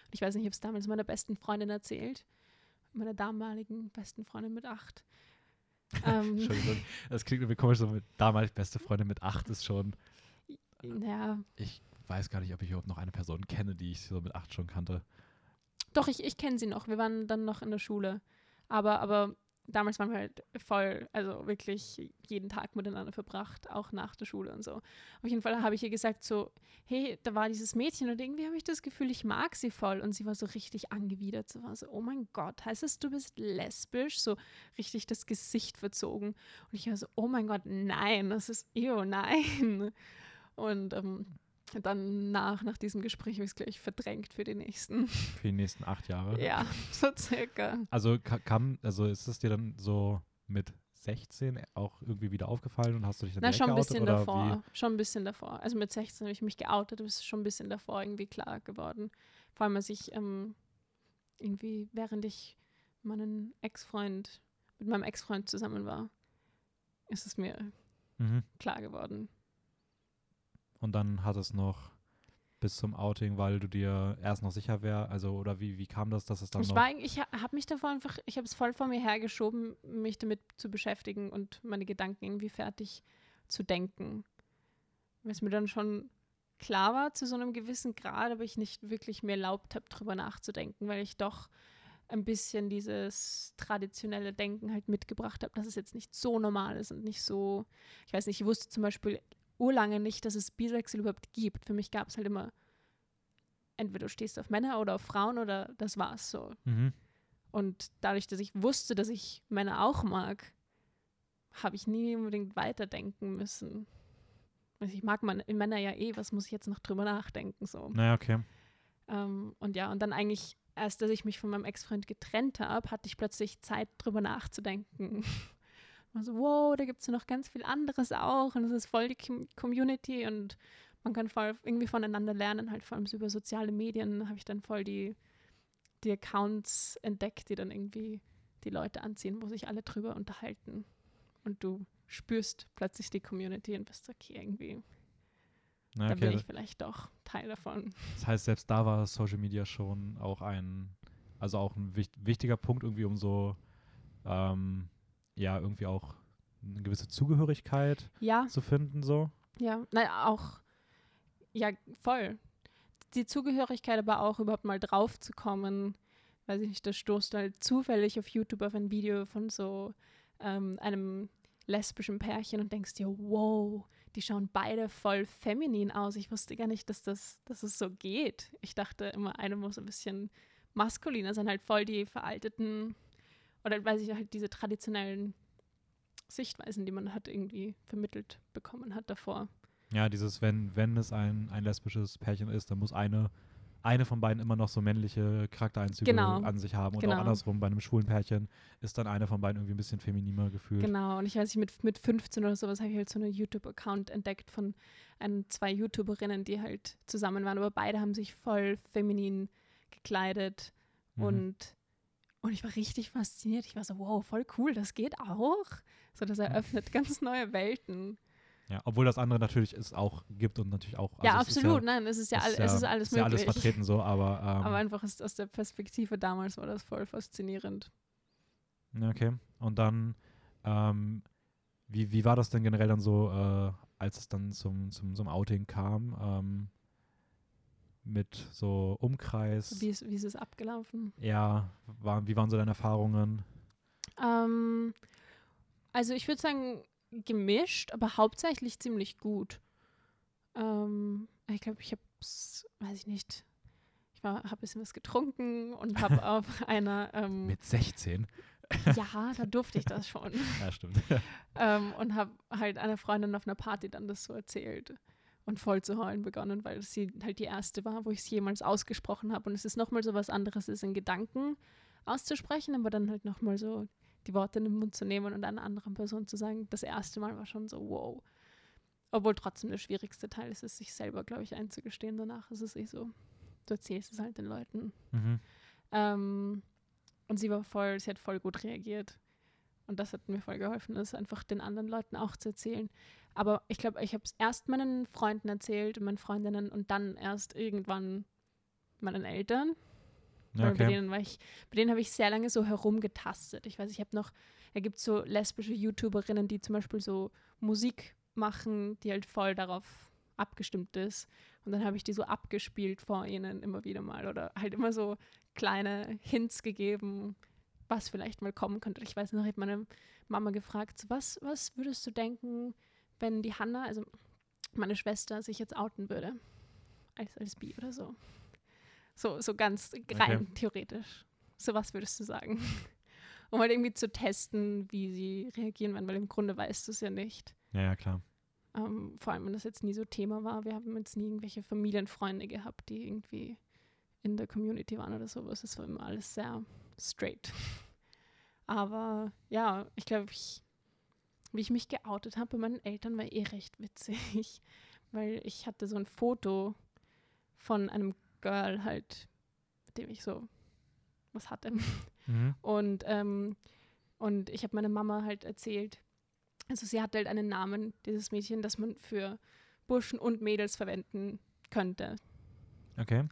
Und ich weiß nicht, ich habe es damals meiner besten Freundin erzählt. Meiner damaligen besten Freundin mit acht. Ähm, Entschuldigung, das klingt irgendwie komisch, so mit damals beste Freundin mit acht ist schon. ja, Ich weiß gar nicht, ob ich überhaupt noch eine Person kenne, die ich so mit acht schon kannte. doch, ich, ich kenne sie noch. Wir waren dann noch in der Schule. Aber, aber damals waren wir halt voll, also wirklich jeden Tag miteinander verbracht, auch nach der Schule und so. Auf jeden Fall habe ich ihr gesagt so, hey, da war dieses Mädchen und irgendwie habe ich das Gefühl, ich mag sie voll. Und sie war so richtig angewidert. Sie war so, oh mein Gott, heißt es, du bist lesbisch? So richtig das Gesicht verzogen. Und ich war so, oh mein Gott, nein, das ist, ew, nein. Und ähm, dann nach, nach diesem Gespräch habe ich es gleich verdrängt für die nächsten. Für die nächsten acht Jahre. Ja, so circa. Also ka- kam, also ist es dir dann so mit 16 auch irgendwie wieder aufgefallen und hast du dich dann Na, schon ein bisschen davor. Schon ein bisschen davor. Also mit 16 habe ich mich geoutet, aber es ist schon ein bisschen davor irgendwie klar geworden. Vor allem, als ich ähm, irgendwie, während ich meinen Ex-Freund, mit meinem Ex-Freund zusammen war, ist es mir Wie? Mhm. klar geworden. Und dann hat es noch bis zum Outing, weil du dir erst noch sicher wär, also oder wie, wie kam das, dass es dann Ich noch war, ich habe mich davor einfach, ich habe es voll vor mir hergeschoben, mich damit zu beschäftigen und meine Gedanken irgendwie fertig zu denken. Weil es mir dann schon klar war zu so einem gewissen Grad, aber ich nicht wirklich mir erlaubt habe, drüber nachzudenken, weil ich doch ein bisschen dieses traditionelle Denken halt mitgebracht habe, dass es jetzt nicht so normal ist und nicht so, ich weiß nicht, ich wusste zum Beispiel urlange nicht, dass es Bisexuell überhaupt gibt. Für mich gab es halt immer, entweder du stehst auf Männer oder auf Frauen oder das war's so. Mhm. Und dadurch, dass ich wusste, dass ich Männer auch mag, habe ich nie unbedingt weiterdenken müssen. Also ich mag man, Männer ja eh, was muss ich jetzt noch drüber nachdenken? So. Naja, okay. Ähm, und ja, und dann eigentlich, erst als ich mich von meinem Ex-Freund getrennt habe, hatte ich plötzlich Zeit, drüber nachzudenken. War so, wow, da gibt es ja noch ganz viel anderes auch und es ist voll die Com Community und man kann voll irgendwie voneinander lernen, halt vor allem so über soziale Medien habe ich dann voll die, die Accounts entdeckt, die dann irgendwie die Leute anziehen, wo sich alle drüber unterhalten. Und du spürst plötzlich die Community und bist okay, irgendwie, Na, da bin okay. ich vielleicht doch Teil davon. Das heißt, selbst da war Social Media schon auch ein, also auch ein wicht, wichtiger Punkt irgendwie, um so, ähm, ja, irgendwie auch eine gewisse Zugehörigkeit Ja, zu finden, so. Ja, naja, auch, ja, voll. Die Zugehörigkeit, aber auch überhaupt mal drauf zu kommen, weiß ich nicht, da stoßt du halt zufällig auf YouTube auf ein Video von so ähm, einem lesbischen Pärchen und denkst dir, wow, die schauen beide voll feminin aus. Ich wusste gar nicht, dass das, dass es so geht. Ich dachte immer, eine muss ein bisschen maskuliner sein, halt voll die veralteten oder weiß ich halt diese traditionellen Sichtweisen, die man hat irgendwie vermittelt bekommen hat davor. Ja, dieses, wenn, wenn es ein, ein lesbisches Pärchen ist, dann muss eine, eine von beiden immer noch so männliche Charaktereinzüge Genau. an sich haben. Und Genau. auch andersrum, bei einem schwulen Pärchen ist dann eine von beiden irgendwie ein bisschen femininer gefühlt. Genau, und ich weiß nicht, mit, mit 15 oder sowas habe ich halt so einen YouTube-Account entdeckt von ein, zwei YouTuberinnen, die halt zusammen waren, aber beide haben sich voll feminin gekleidet Mhm. und, und ich war richtig fasziniert. Ich war so, wow, voll cool, das geht auch. So, das eröffnet ganz neue Welten. Ja, obwohl das andere natürlich es auch gibt und natürlich auch. ja, also es ist absolut, nein, es ist ja, all, es ist alles ist ja möglich. alles vertreten so, aber, ähm, aber einfach ist aus der Perspektive damals war das voll faszinierend. Ja, okay. Und dann, ähm, wie, wie war das denn generell dann so, äh, als es dann zum, zum, zum Outing kam? Ähm, mit so Umkreis? Wie ist, wie ist es abgelaufen? ja, war, wie waren so deine Erfahrungen? Ähm, also ich würde sagen gemischt, aber hauptsächlich ziemlich gut. Ähm, ich glaube, ich habe weiß ich nicht, ich habe ein bisschen was getrunken und habe auf einer, ähm, Mit 16? ja, da durfte ich das schon. Ja, stimmt. ähm, und habe halt einer Freundin auf einer Party dann das so erzählt und voll zu heulen begonnen, weil sie halt die erste war, wo ich es jemals ausgesprochen habe. Und es ist nochmal so was anderes, es in Gedanken auszusprechen, aber dann halt nochmal so die Worte in den Mund zu nehmen und einer anderen Person zu sagen, das erste Mal war schon so, wow. Obwohl trotzdem der schwierigste Teil ist es, sich selber, glaube ich, einzugestehen. Danach ist es eh so, du erzählst es halt den Leuten. mhm. Ähm, und sie war voll, sie hat voll gut reagiert. Und das hat mir voll geholfen, das einfach den anderen Leuten auch zu erzählen. Aber ich glaube, ich habe es erst meinen Freunden erzählt und meinen Freundinnen und dann erst irgendwann meinen Eltern. Weil bei okay. denen ich, bei denen habe ich sehr lange so herumgetastet. Ich weiß, ich habe noch, da gibt so lesbische YouTuberinnen, die zum Beispiel so Musik machen, die halt voll darauf abgestimmt ist. Und dann habe ich die so abgespielt vor ihnen immer wieder mal oder halt immer so kleine Hints gegeben, was vielleicht mal kommen könnte. Ich weiß noch, ich habe meine Mama gefragt, so, was, was würdest du denken, wenn die Hanna, also meine Schwester, sich jetzt outen würde? Als, als Bi oder so. So, so ganz rein theoretisch. So was würdest du sagen? Um halt irgendwie zu testen, wie sie reagieren werden, weil im Grunde weißt du es ja nicht. Ja, ja, klar. Ähm, vor allem, wenn das jetzt nie so Thema war. Wir haben jetzt nie irgendwelche Familienfreunde gehabt, die irgendwie in der Community waren oder sowas. Es war immer alles sehr straight. Aber ja, ich glaube, wie ich mich geoutet habe bei meinen Eltern, war eh recht witzig, weil ich hatte so ein Foto von einem Girl halt, mit dem ich so was hatte. Mhm. Und, ähm, und ich habe meiner Mama halt erzählt, also sie hatte halt einen Namen, dieses Mädchen, das man für Burschen und Mädels verwenden könnte. Okay.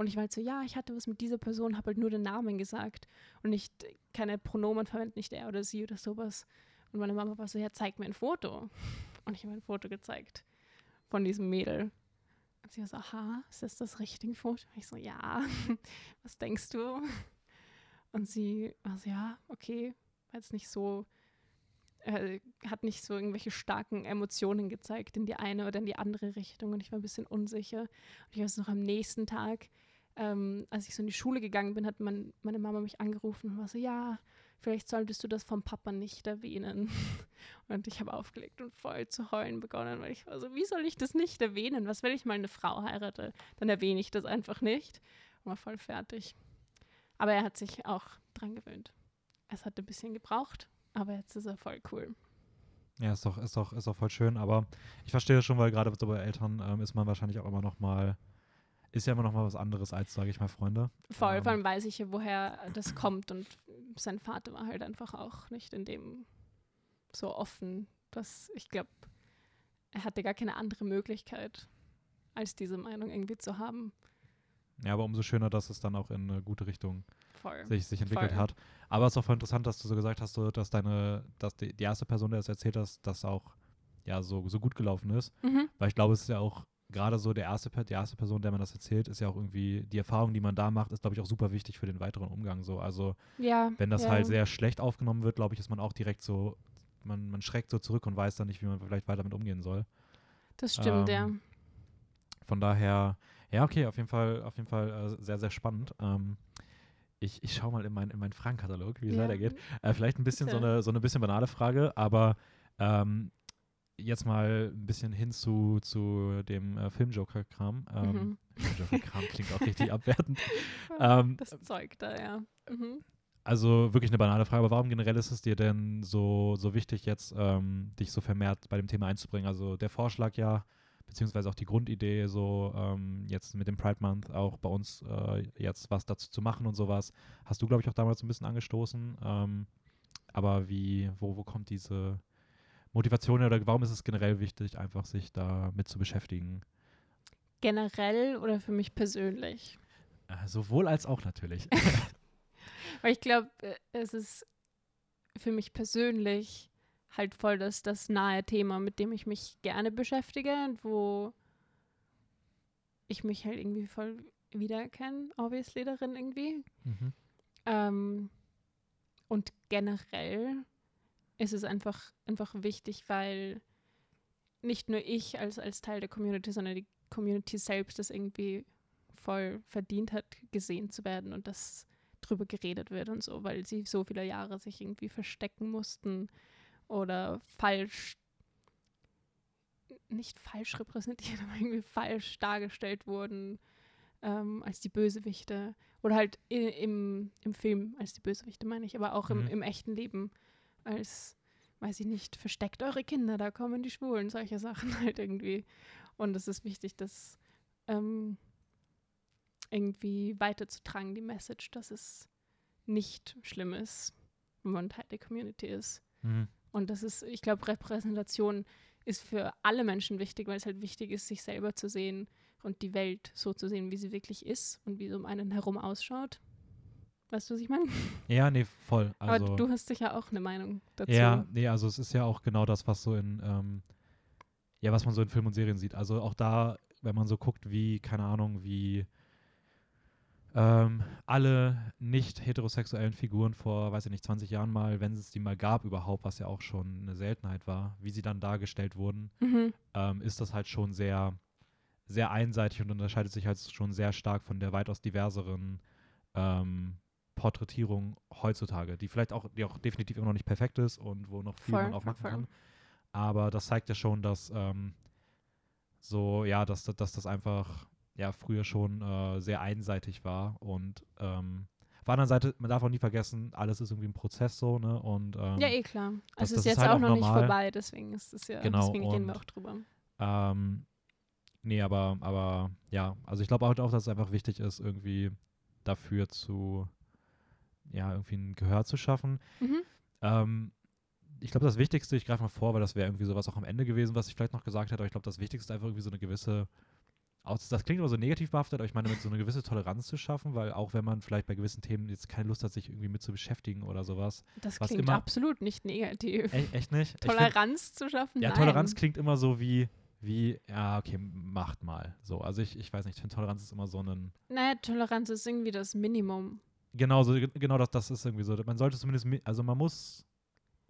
Und ich war halt so, ja, ich hatte was mit dieser Person, habe halt nur den Namen gesagt und nicht keine Pronomen verwenden, nicht er oder sie oder sowas. Und meine Mama war so, ja, zeig mir ein Foto. Und ich habe ein Foto gezeigt von diesem Mädel. Und sie war so, aha, ist das das richtige Foto? Und ich so, ja, was denkst du? Und sie war so, ja, okay, war jetzt nicht so, äh, hat nicht so irgendwelche starken Emotionen gezeigt in die eine oder in die andere Richtung. Und ich war ein bisschen unsicher. Und ich weiß noch am nächsten Tag, ähm, als ich so in die Schule gegangen bin, hat mein, meine Mama mich angerufen und war so, ja, vielleicht solltest du das vom Papa nicht erwähnen. Und ich habe aufgelegt und voll zu heulen begonnen, weil ich war so, wie soll ich das nicht erwähnen? Was, wenn ich mal eine Frau heirate? Dann erwähne ich das einfach nicht. Und war voll fertig. Aber er hat sich auch dran gewöhnt. Es hat ein bisschen gebraucht, aber jetzt ist er voll cool. Ja, ist doch, ist doch, ist doch voll schön, aber ich verstehe schon, weil gerade so bei Eltern ähm, ist man wahrscheinlich auch immer noch mal ist ja immer noch mal was anderes als, sage ich mal, Freunde. Voll, Ähm, vor allem weiß ich ja, woher das kommt und sein Vater war halt einfach auch nicht in dem so offen, dass ich glaube, er hatte gar keine andere Möglichkeit, als diese Meinung irgendwie zu haben. Ja, aber umso schöner, dass es dann auch in eine gute Richtung Voll. sich, sich entwickelt Voll. hat. Aber es ist auch voll interessant, dass du so gesagt hast, so, dass deine, dass die, die erste Person, der es erzählt hast, das auch ja so, so gut gelaufen ist. Mhm. Weil ich glaube, es ist ja auch gerade so der erste, die erste Person, der man das erzählt, ist ja auch irgendwie, die Erfahrung, die man da macht, ist, glaube ich, auch super wichtig für den weiteren Umgang. So. Also Ja. wenn das ja. halt sehr schlecht aufgenommen wird, glaube ich, ist man auch direkt so, man, man schreckt so zurück und weiß dann nicht, wie man vielleicht weiter damit umgehen soll. Das stimmt, ja. ähm, Von daher, ja, okay, auf jeden Fall, auf jeden Fall äh, sehr, sehr spannend. Ähm, ich, ich schaue mal in, mein, in meinen Fragenkatalog, wie es Ja. weitergeht. Äh, vielleicht ein bisschen so eine, so eine bisschen banale Frage, aber ähm, jetzt mal ein bisschen hin zu, zu dem äh, Filmjoker-Kram. Ähm, Mhm. Filmjoker-Kram klingt auch richtig abwertend. Ähm, das Zeug da, ja. Mhm. Also wirklich eine banale Frage, aber warum generell ist es dir denn so, so wichtig, jetzt ähm, dich so vermehrt bei dem Thema einzubringen? Also der Vorschlag ja, beziehungsweise auch die Grundidee, so ähm, jetzt mit dem Pride Month auch bei uns äh, jetzt was dazu zu machen und sowas, hast du, glaube ich, auch damals ein bisschen angestoßen. Ähm, aber wie, wo, wo kommt diese Motivation oder warum ist es generell wichtig, einfach sich damit zu beschäftigen? Generell oder für mich persönlich? Äh, sowohl als auch natürlich. Weil ich glaube, äh, es ist für mich persönlich halt voll das, das nahe Thema, mit dem ich mich gerne beschäftige und wo ich mich halt irgendwie voll wiedererkenne, obviously darin irgendwie. mhm. Ähm, und generell ist es einfach, einfach wichtig, weil nicht nur ich als, als Teil der Community, sondern die Community selbst das irgendwie voll verdient hat, gesehen zu werden und dass drüber geredet wird und so, weil sie so viele Jahre sich irgendwie verstecken mussten oder falsch, nicht falsch repräsentiert, aber irgendwie falsch dargestellt wurden ähm, als die Bösewichte. Oder halt im, im Film als die Bösewichte, meine ich, aber auch im, Mhm. im echten Leben als, weiß ich nicht, versteckt eure Kinder, da kommen die Schwulen, solche Sachen halt irgendwie. Und es ist wichtig, das ähm, irgendwie weiterzutragen, die Message, dass es nicht schlimm ist, wenn man Teil der Community ist. Mhm. Und das ist, ich glaube, Repräsentation ist für alle Menschen wichtig, weil es halt wichtig ist, sich selber zu sehen und die Welt so zu sehen, wie sie wirklich ist und wie sie um einen herum ausschaut. Weißt du, was ich meine? Ja, nee, voll. Also, Aber du hast sicher auch eine Meinung dazu. Ja, nee, also es ist ja auch genau das, was so in, ähm, ja, was man so in Filmen und Serien sieht. Also auch da, wenn man so guckt, wie, keine Ahnung, wie ähm, alle nicht heterosexuellen Figuren vor, weiß ich nicht, 20 Jahren mal, wenn es die mal gab überhaupt, was ja auch schon eine Seltenheit war, wie sie dann dargestellt wurden, Mhm. ähm, ist das halt schon sehr, sehr einseitig und unterscheidet sich halt schon sehr stark von der weitaus diverseren ähm, Porträtierung heutzutage, die vielleicht auch, die auch definitiv immer noch nicht perfekt ist und wo noch viel Voll, man auch voll, machen voll. kann. Aber das zeigt ja schon, dass ähm, so, ja, dass, dass das einfach ja früher schon äh, sehr einseitig war und ähm, auf der anderen Seite, man darf auch nie vergessen, alles ist irgendwie ein Prozess so, ne? Und ähm, Ja, eh klar. das- Also es das ist ist jetzt halt auch noch nicht normal. vorbei, deswegen ist es ja, Genau, deswegen reden wir und- auch drüber. Ähm, nee, aber, aber ja, also ich glaube auch, dass es einfach wichtig ist, irgendwie dafür zu, ja, irgendwie ein Gehör zu schaffen. Mhm. Ähm, ich glaube, das Wichtigste, ich greife mal vor, weil das wäre irgendwie sowas auch am Ende gewesen, was ich vielleicht noch gesagt hätte, aber ich glaube, das Wichtigste ist einfach irgendwie so eine gewisse, das klingt immer so negativ behaftet, aber ich meine, mit so eine gewisse Toleranz zu schaffen, weil auch wenn man vielleicht bei gewissen Themen jetzt keine Lust hat, sich irgendwie mit zu beschäftigen oder sowas. Das klingt immer- absolut nicht negativ. E echt nicht? Ich find- Toleranz zu schaffen? Ja, Nein. Toleranz klingt immer so wie, wie, ja, okay, macht mal. So, also ich, ich weiß nicht, ich finde Toleranz ist immer so ein, Naja, Toleranz ist irgendwie das Minimum. Genau so, genau das, das ist irgendwie so. Man sollte zumindest, mi- also man muss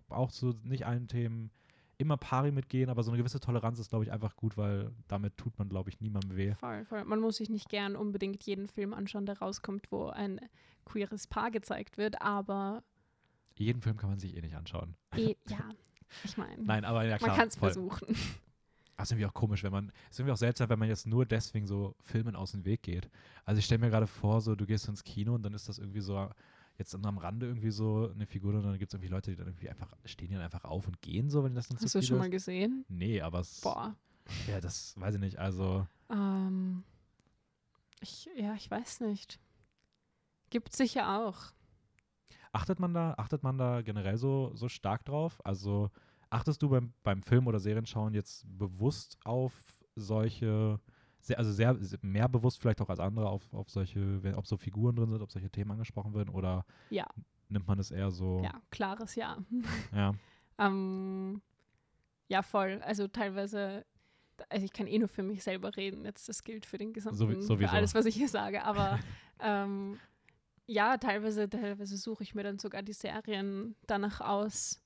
auch zu nicht allen Themen immer pari mitgehen, aber so eine gewisse Toleranz ist, glaube ich, einfach gut, weil damit tut man, glaube ich, niemandem weh. Voll, voll. Man muss sich nicht gern unbedingt jeden Film anschauen, der rauskommt, wo ein queeres Paar gezeigt wird, aber Jeden Film kann man sich eh nicht anschauen. eh, ja, ich meine, Nein, aber ja klar. man kann es voll. Das ist irgendwie auch komisch, wenn man, es ist irgendwie auch seltsam, wenn man jetzt nur deswegen so Filmen aus dem Weg geht. Also ich stelle mir gerade vor, so du gehst ins Kino und dann ist das irgendwie so, jetzt am Rande irgendwie so eine Figur und dann gibt es irgendwie Leute, die dann irgendwie einfach, stehen die dann einfach auf und gehen so, wenn das dann Hast zu du viel schon ist. mal gesehen? Nee, aber es, Boah. ja, das weiß ich nicht, also Ähm, ich, ja, ich weiß nicht. Gibt sicher auch. achtet man da, achtet man da generell so, so stark drauf? Also achtest du beim, beim Film oder Serienschauen jetzt bewusst auf solche, sehr, also sehr, mehr bewusst vielleicht auch als andere auf, auf solche, ob so Figuren drin sind, ob solche Themen angesprochen werden oder Ja. nimmt man es eher so, Ja, klares Ja. ja. Ähm, ja, voll. Also teilweise, also ich kann eh nur für mich selber reden. Jetzt das gilt für den gesamten, Sowie- für alles, was ich hier sage. Aber ähm, ja, teilweise, teilweise suche ich mir dann sogar die Serien danach aus.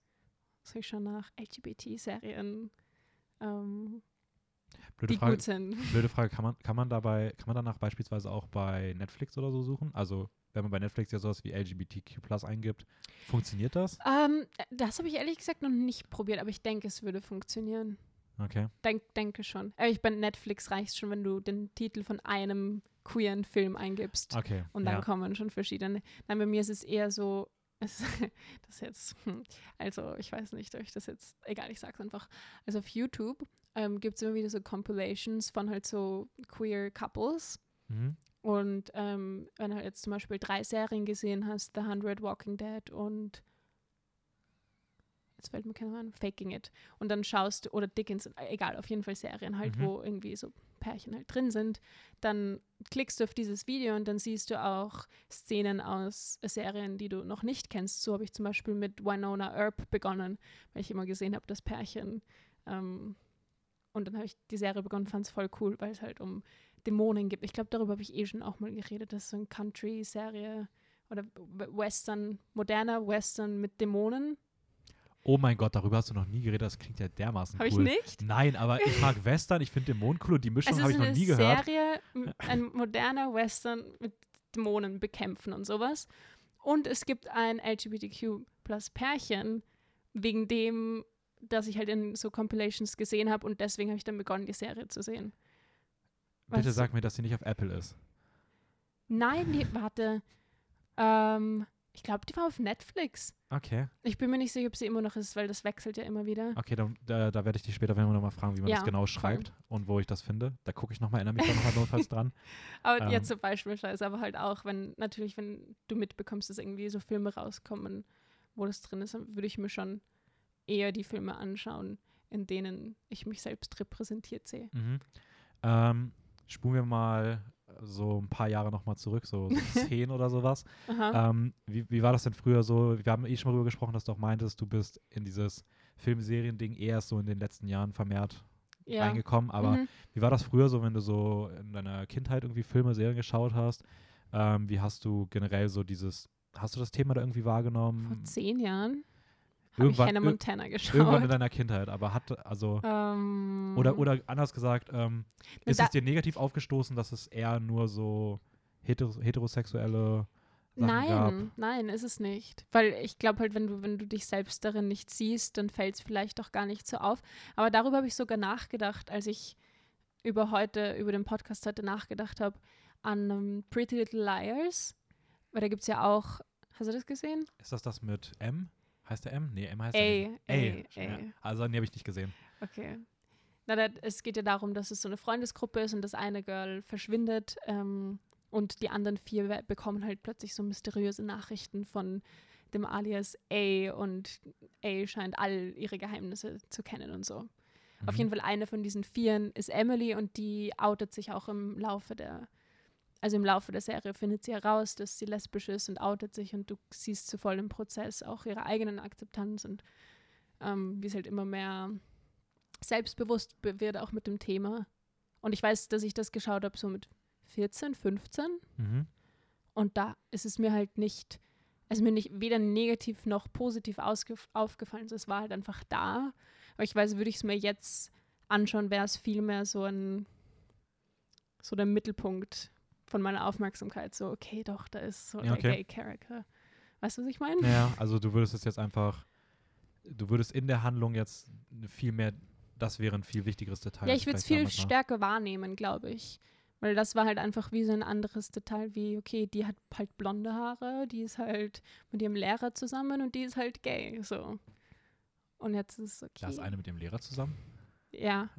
Suche ich schon nach LGBT-Serien, ähm, Blöde die Frage, gut sind. blöde Frage, kann man, kann man dabei, kann man danach beispielsweise auch bei Netflix oder so suchen? Also wenn man bei Netflix ja sowas wie LGBTQ eingibt, funktioniert das? Ähm, das habe ich ehrlich gesagt noch nicht probiert, aber ich denke, es würde funktionieren. Okay. Denk, denke schon. Ich bei Netflix reicht schon, wenn du den Titel von einem queeren Film eingibst. Okay. Und dann ja. kommen schon verschiedene. Nein, bei mir ist es eher so, es, das jetzt, hm, also ich weiß nicht, ob ich das jetzt, egal, ich sag's einfach. Also auf YouTube ähm, gibt es immer wieder so Compilations von halt so queer Couples. Mhm. Und ähm, wenn du halt jetzt zum Beispiel drei Serien gesehen hast, The 100, Walking Dead und jetzt fällt mir keiner an, Faking It. Und dann schaust du, oder Dickens, äh, egal, auf jeden Fall Serien halt, Mhm. wo irgendwie so Pärchen halt drin sind, dann klickst du auf dieses Video und dann siehst du auch Szenen aus Serien, die du noch nicht kennst. So habe ich zum Beispiel mit Winona Earp begonnen, weil ich immer gesehen habe, das Pärchen. Ähm, und dann habe ich die Serie begonnen, fand es voll cool, weil es halt um Dämonen gibt. Ich glaube, darüber habe ich eh schon auch mal geredet. Das ist so eine Country-Serie oder Western, moderner Western mit Dämonen. Oh mein Gott, darüber hast du noch nie geredet, das klingt ja dermaßen Habe cool. ich nicht? Nein, aber ich mag Western, ich finde Dämonen cool und die Mischung habe es ich ist noch eine nie gehört. Serie, m- ein moderner Western mit Dämonen bekämpfen und sowas. Und es gibt ein LGBTQ plus Pärchen, wegen dem, dass ich halt in so Compilations gesehen habe und deswegen habe ich dann begonnen, die Serie zu sehen. Bitte sag mir, dass sie nicht auf Apple ist. Nein, die, warte. Ähm, ich glaube, die war auf Netflix. Okay, Ich bin mir nicht sicher, ob sie immer noch ist, weil das wechselt ja immer wieder. okay, dann, da, da werde ich dich später nochmal fragen, wie man Ja, das genau voll. schreibt und wo ich das finde. Da gucke ich nochmal, erinnere mich da nochmal notfalls dran. Aber Ähm. jetzt so beispielsweise, aber halt auch, wenn natürlich, wenn du mitbekommst, dass irgendwie so Filme rauskommen, wo das drin ist, dann würde ich mir schon eher die Filme anschauen, in denen ich mich selbst repräsentiert sehe. Mhm. Ähm, spulen wir mal so ein paar Jahre nochmal zurück, so, so zehn oder sowas. Ähm, wie, wie war das denn früher so? Wir haben eh schon mal darüber gesprochen, dass du auch meintest, du bist in dieses Filmserien-Ding erst so in den letzten Jahren vermehrt ja. reingekommen. Aber Mhm. wie war das früher so, wenn du so in deiner Kindheit irgendwie Filme, Serien geschaut hast? Ähm, wie hast du generell so dieses, hast du das Thema da irgendwie Vor wahrgenommen? zehn Jahren habe ich Irgendwann- Hannah Montana geschaut. Irgendwann in deiner Kindheit, aber hat, also, ähm, oder, oder anders gesagt, ähm, ist es dir negativ aufgestoßen, dass es eher nur so hetero heterosexuelle Sachen gab? Nein, nein, ist es nicht. Weil ich glaube halt, wenn du, wenn du dich selbst darin nicht siehst, dann fällt es vielleicht auch gar nicht so auf. Aber darüber habe ich sogar nachgedacht, als ich über heute, über den Podcast heute nachgedacht habe, an ähm, Pretty Little Liars. Weil da gibt es ja auch, hast du das gesehen? Ist das das mit M? Heißt der M? Nee, M heißt A, der. A, Ja. A. Also, nee, habe ich nicht gesehen. Okay. Na, da, es geht ja darum, dass es so eine Freundesgruppe ist und das eine Girl verschwindet ähm, und die anderen vier bekommen halt plötzlich so mysteriöse Nachrichten von dem Alias A und A scheint all ihre Geheimnisse zu kennen und so. Auf Mhm. jeden Fall eine von diesen Vieren ist Emily und die outet sich auch im Laufe der, also im Laufe der Serie findet sie heraus, dass sie lesbisch ist und outet sich und du siehst zu voll im Prozess auch ihre eigenen Akzeptanz und ähm, wie es halt immer mehr selbstbewusst be- wird auch mit dem Thema. Und ich weiß, dass ich das geschaut habe so mit 14, 15 Mhm. und da ist es mir halt nicht, also mir nicht weder negativ noch positiv aufgefallen. Es war halt einfach da. Aber ich weiß, würde ich es mir jetzt anschauen, wäre es viel mehr so ein, so der Mittelpunkt von meiner Aufmerksamkeit. So, okay, doch, da ist so Ja, der okay. Gay-Character. Weißt du, was ich meine? Ja, also du würdest es jetzt einfach, du würdest in der Handlung jetzt viel mehr, das wäre ein viel wichtigeres Detail. Ja, ich würde es viel war. stärker wahrnehmen, glaube ich. Weil das war halt einfach wie so ein anderes Detail, wie, okay, die hat halt blonde Haare, die ist halt mit ihrem Lehrer zusammen und die ist halt gay. So. Und jetzt ist es okay. Da ist eine mit dem Lehrer zusammen. Ja.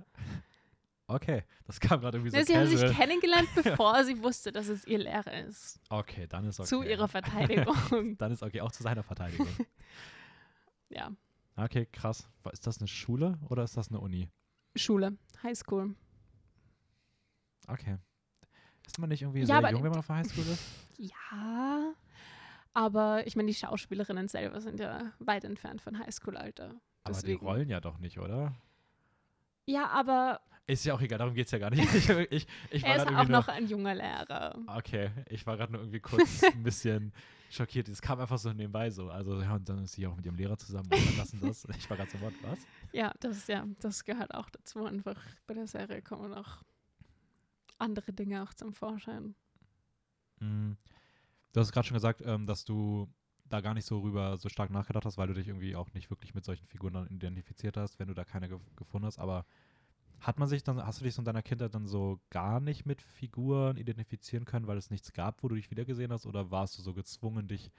Okay, das kam gerade irgendwie so Ne, sie haben sich casual. kennengelernt, bevor sie wusste, dass es ihr Lehrer ist. Okay, dann ist okay. Zu ihrer Verteidigung. Dann ist okay, auch zu seiner Verteidigung. ja. Okay, krass. Ist das eine Schule oder ist das eine Uni? Schule, Highschool. Okay. Ist man nicht irgendwie Ja, sehr jung, wenn man auf der Highschool ist? Ja. Aber ich meine, die Schauspielerinnen selber sind ja weit entfernt von Highschool-Alter. Aber die rollen ja doch nicht, oder? Ja, aber Ist ja auch egal, darum geht es ja gar nicht. Ich, ich, ich er ist auch noch nur, ein junger Lehrer. Okay, ich war gerade nur irgendwie kurz ein bisschen schockiert. Es kam einfach so nebenbei so. Also, ja, und dann ist sie auch mit ihrem Lehrer zusammen und dann das. Ich war gerade so, was? Ja, das, ja, das gehört auch dazu. Einfach bei der Serie kommen auch andere Dinge auch zum Vorschein. Mm. Du hast gerade schon gesagt, ähm, dass du da gar nicht so rüber so stark nachgedacht hast, weil du dich irgendwie auch nicht wirklich mit solchen Figuren identifiziert hast, wenn du da keine ge gefunden hast. Aber hat man sich dann, hast du dich so in deiner Kindheit dann so gar nicht mit Figuren identifizieren können, weil es nichts gab, wo du dich wiedergesehen hast? Oder warst du so gezwungen, dich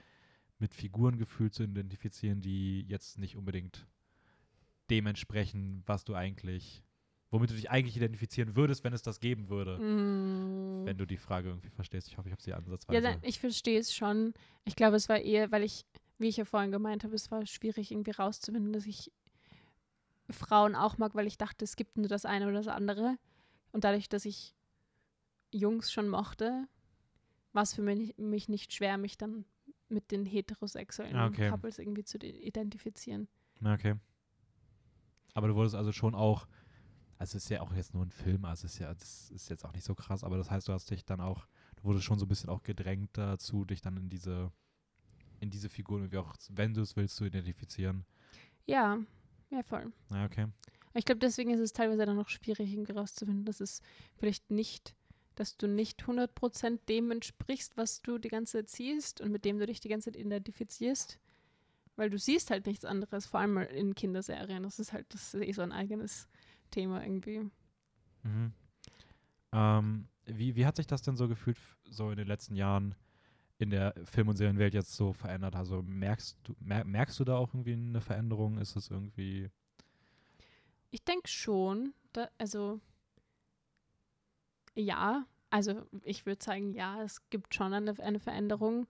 mit Figuren gefühlt zu identifizieren, die jetzt nicht unbedingt dem entsprechen, was du eigentlich, womit du dich eigentlich identifizieren würdest, wenn es das geben würde? Mm. Wenn du die Frage irgendwie verstehst. Ich hoffe, ich habe sie Ja, ansatzweise. dann, ich verstehe es schon. Ich glaube, es war eher, weil ich, wie ich ja vorhin gemeint habe, es war schwierig irgendwie rauszufinden, dass ich Frauen auch mag, weil ich dachte, es gibt nur das eine oder das andere. Und dadurch, dass ich Jungs schon mochte, war es für mich, mich nicht schwer, mich dann mit den heterosexuellen Ah, okay. Couples irgendwie zu de- identifizieren. Ja, Okay. Aber du wurdest also schon auch, also es ist ja auch jetzt nur ein Film, also es ist ja, das ist jetzt auch nicht so krass, aber das heißt, du hast dich dann auch, du wurdest schon so ein bisschen auch gedrängt dazu, dich dann in diese, in diese Figuren irgendwie auch, wenn du es willst, zu identifizieren. Ja, ja, voll. Ja, okay. Ich glaube, deswegen ist es teilweise dann noch schwierig, irgendwie rauszufinden, dass es vielleicht nicht, dass du nicht 100% dem entsprichst, was du die ganze Zeit siehst und mit dem du dich die ganze Zeit identifizierst. Weil du siehst halt nichts anderes, vor allem in Kinderserien. Das ist halt, das ist eh so ein eigenes Thema irgendwie. Mhm. Ähm, wie, wie hat sich das denn so gefühlt, so in den letzten Jahren in der Film- und Serienwelt jetzt so verändert? Also merkst du, mer merkst du da auch irgendwie eine Veränderung? Ist es irgendwie, Ich denke schon, da, also ja, also ich würde sagen, ja, es gibt schon eine, eine Veränderung.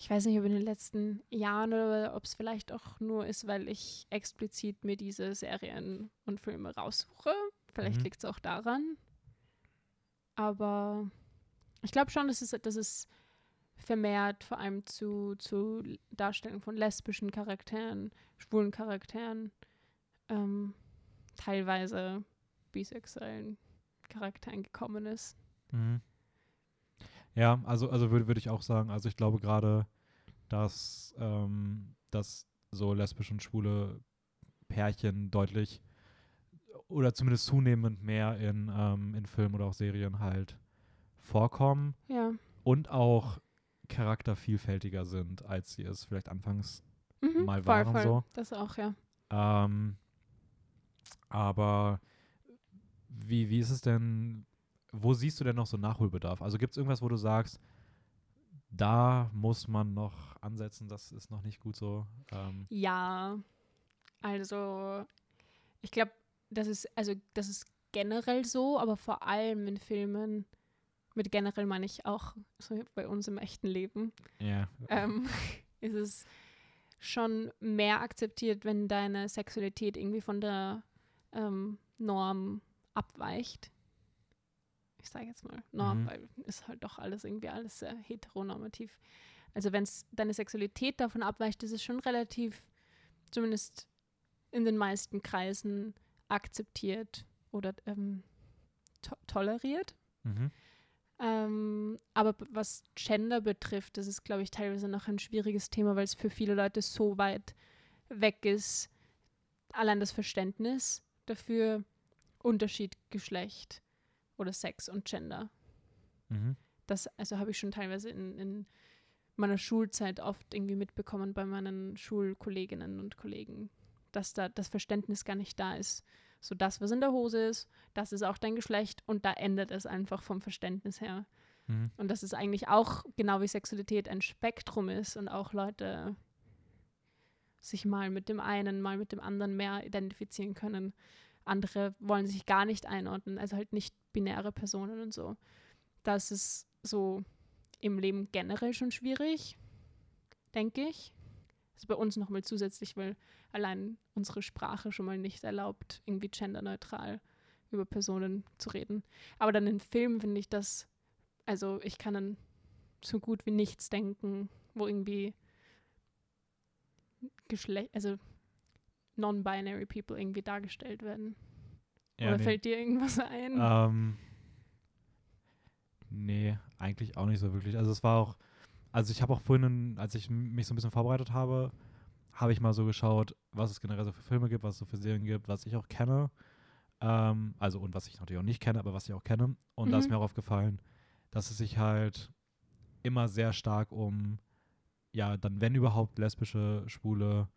Ich weiß nicht, ob in den letzten Jahren oder ob es vielleicht auch nur ist, weil ich explizit mir diese Serien und Filme raussuche. Vielleicht Mhm. liegt es auch daran. Aber ich glaube schon, dass es, dass es vermehrt vor allem zu, zu Darstellung von lesbischen Charakteren, schwulen Charakteren, ähm, teilweise bisexuellen Charakteren gekommen ist. Mhm. Ja, also, also würde würd ich auch sagen, also ich glaube gerade, dass, ähm, dass so lesbische und schwule Pärchen deutlich oder zumindest zunehmend mehr in, ähm, in Filmen oder auch Serien halt vorkommen Ja. und auch charaktervielfältiger sind, als sie es vielleicht anfangs Mhm, Mal voll, waren voll. so. Das auch, ja. Ähm, aber wie, wie ist es denn, wo siehst du denn noch so Nachholbedarf? Also gibt es irgendwas, wo du sagst, da muss man noch ansetzen, das ist noch nicht gut so? Ähm, Ja, also ich glaube, das ist, also das ist generell so, aber vor allem in Filmen, mit generell meine ich auch so bei uns im echten Leben, ja. ähm, ist es schon mehr akzeptiert, wenn deine Sexualität irgendwie von der ähm, Norm abweicht. Ich sage jetzt mal Norm, Mhm. weil ist halt doch alles irgendwie alles sehr heteronormativ. Also wenn es deine Sexualität davon abweicht, ist es schon relativ, zumindest in den meisten Kreisen, akzeptiert oder ähm, to toleriert. Mhm. Ähm, aber was Gender betrifft, das ist, glaube ich, teilweise noch ein schwieriges Thema, weil es für viele Leute so weit weg ist, allein das Verständnis dafür, Unterschied Geschlecht oder Sex und Gender. Mhm. Das also habe ich schon teilweise in, in meiner Schulzeit oft irgendwie mitbekommen bei meinen Schulkolleginnen und Kollegen, dass da das Verständnis gar nicht da ist. So das, was in der Hose ist, das ist auch dein Geschlecht und da endet es einfach vom Verständnis her. Mhm. Und dass es eigentlich auch, genau wie Sexualität, ein Spektrum ist und auch Leute sich mal mit dem einen, mal mit dem anderen mehr identifizieren können. Andere wollen sich gar nicht einordnen, also halt nicht binäre Personen und so. Das ist so im Leben generell schon schwierig, denke ich. Also bei uns nochmal zusätzlich, weil allein unsere Sprache schon mal nicht erlaubt, irgendwie genderneutral über Personen zu reden. Aber dann in Filmen finde ich das also ich kann an so gut wie nichts denken, wo irgendwie Geschlecht, also non-binary people irgendwie dargestellt werden. Ja, Oder nee. fällt dir irgendwas ein? Ähm, nee, eigentlich auch nicht so wirklich. Also es war auch, also ich habe auch vorhin, als ich mich so ein bisschen vorbereitet habe, habe ich mal so geschaut, was es generell so für Filme gibt, was es so für Serien gibt, was ich auch kenne. Ähm, also und was ich natürlich auch nicht kenne, aber was ich auch kenne. Und da ist Mhm. mir auch aufgefallen, dass es sich halt immer sehr stark um, ja, dann wenn überhaupt lesbische, schwule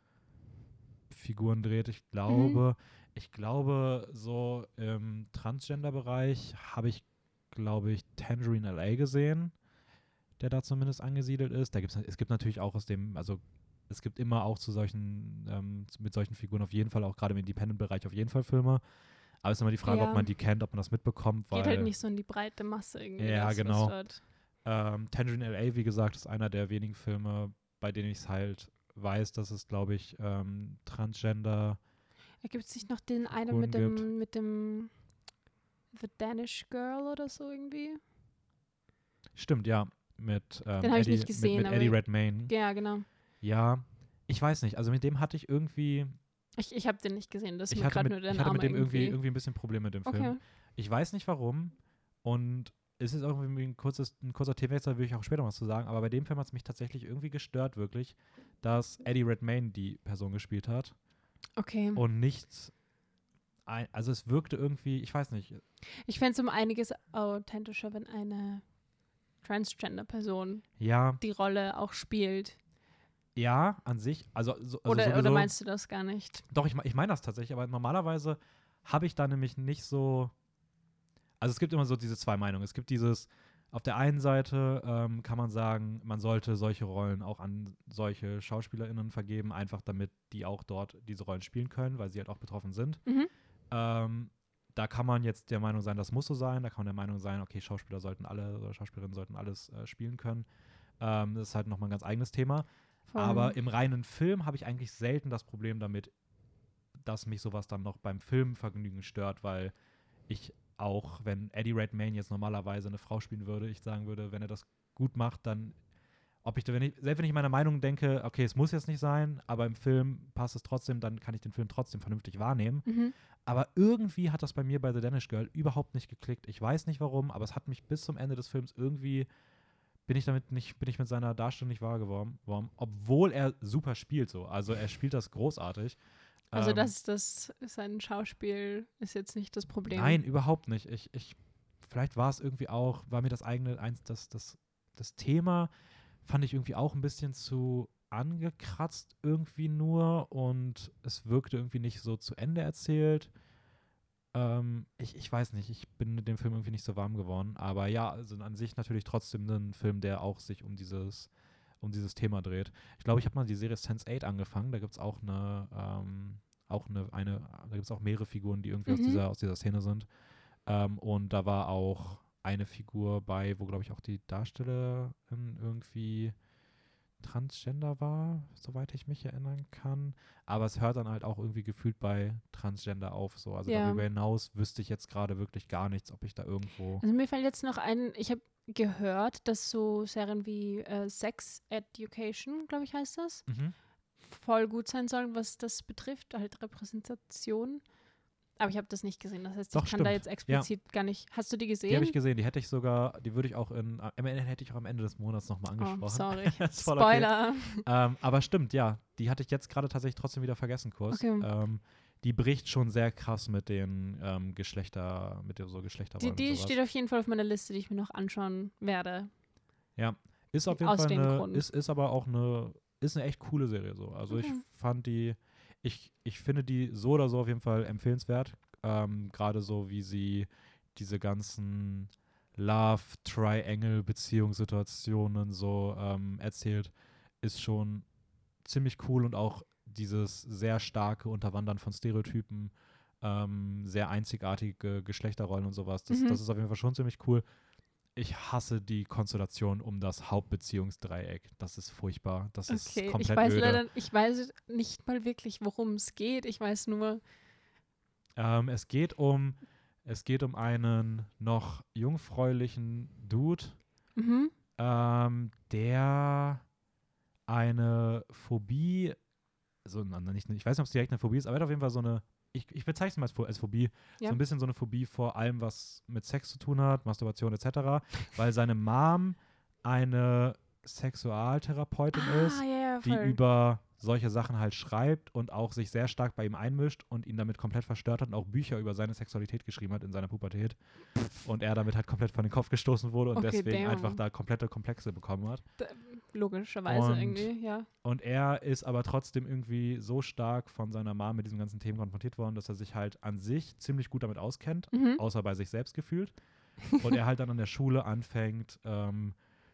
Figuren dreht. Ich glaube, ich glaube, so im Transgender-Bereich habe ich, glaube ich, Tangerine LA gesehen, der da zumindest angesiedelt ist. Da gibt's, es gibt natürlich auch aus dem, also es gibt immer auch zu solchen, ähm, mit solchen Figuren auf jeden Fall, auch gerade im Independent-Bereich auf jeden Fall Filme. Aber es ist immer die Frage, Ja. ob man die kennt, ob man das mitbekommt, weil Geht halt nicht so in die breite Masse irgendwie. Ja, genau. ähm, Tangerine LA, wie gesagt, ist einer der wenigen Filme, bei denen ich es halt weiß, dass es, glaube ich, ähm, Transgender Ergibt sich noch den einen mit dem, gibt. mit dem The Danish Girl oder so irgendwie? Stimmt, ja. Mit, ähm, Den hab ich nicht gesehen, mit, mit Eddie Redmayne. Ja, genau. Ja, ich weiß nicht. Also mit dem hatte ich irgendwie, Ich, ich habe den nicht gesehen, das ich hatte gerade mit, nur ich hatte mit dem irgendwie, irgendwie. ein bisschen Probleme mit dem Film. Okay. Ich weiß nicht warum. Und es ist irgendwie ein, kurzes, ein kurzer Themenwechsel, will ich auch später was zu sagen. Aber bei dem Film hat es mich tatsächlich irgendwie gestört, wirklich, dass Eddie Redmayne die Person gespielt hat Okay. und nicht. Ein, also es wirkte irgendwie, ich weiß nicht. Ich fände es um einiges authentischer, wenn eine Transgender-Person Ja, die Rolle auch spielt. ja, an sich. Also, so, also Oder, oder sowieso- meinst du das gar nicht? Doch, ich, ich meine das tatsächlich, aber normalerweise habe ich da nämlich nicht so. Also es gibt immer so diese zwei Meinungen. Es gibt dieses, auf der einen Seite ähm, kann man sagen, man sollte solche Rollen auch an solche SchauspielerInnen vergeben, einfach damit die auch dort diese Rollen spielen können, weil sie halt auch betroffen sind. Mhm. Ähm, da kann man jetzt der Meinung sein, das muss so sein. Da kann man der Meinung sein, okay, Schauspieler sollten alle oder Schauspielerinnen sollten alles äh, spielen können. Ähm, das ist halt nochmal ein ganz eigenes Thema. Voll. Aber im reinen Film habe ich eigentlich selten das Problem damit, dass mich sowas dann noch beim Filmvergnügen stört, weil ich auch, wenn Eddie Redmayne jetzt normalerweise eine Frau spielen würde, ich sagen würde, wenn er das gut macht, dann, ob ich, wenn ich, selbst wenn ich meiner Meinung denke, okay, es muss jetzt nicht sein, aber im Film passt es trotzdem, dann kann ich den Film trotzdem vernünftig wahrnehmen. Mhm. Aber irgendwie hat das bei mir bei The Danish Girl überhaupt nicht geklickt. Ich weiß nicht warum, aber es hat mich bis zum Ende des Films irgendwie bin ich damit nicht, bin ich mit seiner Darstellung nicht wahr geworden, worden, obwohl er super spielt so. Also er spielt das großartig. Also Ähm, das, das sein Schauspiel ist jetzt nicht das Problem. Nein, überhaupt nicht. Ich, ich, vielleicht war es irgendwie auch, war mir das eigene, eins, das, das, das Thema fand ich irgendwie auch ein bisschen zu angekratzt irgendwie nur und es wirkte irgendwie nicht so zu Ende erzählt. Ähm, ich, ich weiß nicht, ich bin mit dem Film irgendwie nicht so warm geworden. Aber ja, also an sich natürlich trotzdem ein Film, der auch sich um dieses, um dieses Thema dreht. Ich glaube, ich habe mal die Serie Sense8 angefangen. Da gibt es auch eine, ähm, auch eine, eine, da gibt es auch mehrere Figuren, die irgendwie aus, Mhm. dieser, aus dieser Szene sind. Ähm, und da war auch eine Figur bei, wo, glaube ich, auch die Darstellerin irgendwie Transgender war, soweit ich mich erinnern kann. Aber es hört dann halt auch irgendwie gefühlt bei Transgender auf. So. Also Ja. darüber hinaus wüsste ich jetzt gerade wirklich gar nichts, ob ich da irgendwo. Also mir fällt jetzt noch ein, ich habe gehört, dass so Serien wie äh, Sex Education, glaube ich, heißt das, Mhm. voll gut sein sollen, was das betrifft, halt Repräsentation. Aber ich habe das nicht gesehen. Das heißt, Doch, ich kann da stimmt. jetzt explizit gar nicht. Hast du die gesehen? Die habe ich gesehen, die hätte ich sogar, die würde ich auch in, Ende hätte ich auch am Ende des Monats nochmal oh, angesprochen. sorry. Ist voll okay. Spoiler. Ähm, aber stimmt, ja. Die hatte ich jetzt gerade tatsächlich trotzdem wieder vergessen, kurz. Okay. Ähm, die bricht schon sehr krass mit den ähm, Geschlechter, mit so Die, Geschlechterrollen. die sowas. steht auf jeden Fall auf meiner Liste, die ich mir noch anschauen werde. ist auf jeden aus Fall dem eine, Grund. ist, ist aber auch eine, ist eine echt coole Serie so. Also ich Okay. fand die, ich, ich finde die so oder so auf jeden Fall empfehlenswert. Ähm, Gerade so, wie sie diese ganzen Love-Triangle-Beziehungssituationen so ähm, erzählt, ist schon ziemlich cool und auch dieses sehr starke Unterwandern von Stereotypen, ähm, sehr einzigartige Geschlechterrollen und sowas. Das, Mhm. das ist auf jeden Fall schon ziemlich cool. Ich hasse die Konstellation um das Hauptbeziehungsdreieck. Das ist furchtbar. Das ist Okay, ich komplett weiß öde. leider, ich weiß nicht mal wirklich, worum es geht. Ich weiß nur, Ähm, es geht um es geht um einen noch jungfräulichen Dude, mhm. ähm, der eine Phobie, so na, nicht, ich weiß nicht, ob es direkt eine Phobie ist, aber er hat auf jeden Fall so eine, ich, ich bezeichne es mal als, Pho- als Phobie, Ja. so ein bisschen so eine Phobie vor allem, was mit Sex zu tun hat, Masturbation etc., weil seine Mom eine Sexualtherapeutin ist, ah, ja, ja, die über solche Sachen halt schreibt und auch sich sehr stark bei ihm einmischt und ihn damit komplett verstört hat und auch Bücher über seine Sexualität geschrieben hat in seiner Pubertät und er damit halt komplett von den Kopf gestoßen wurde und Okay, deswegen damn. einfach da komplette Komplexe bekommen hat. Logischerweise Und- irgendwie, ja. Und er ist aber trotzdem irgendwie so stark von seiner Mom mit diesen ganzen Themen konfrontiert worden, dass er sich halt an sich ziemlich gut damit auskennt, Mhm. außer bei sich selbst gefühlt. Und er halt dann an der Schule anfängt, ähm,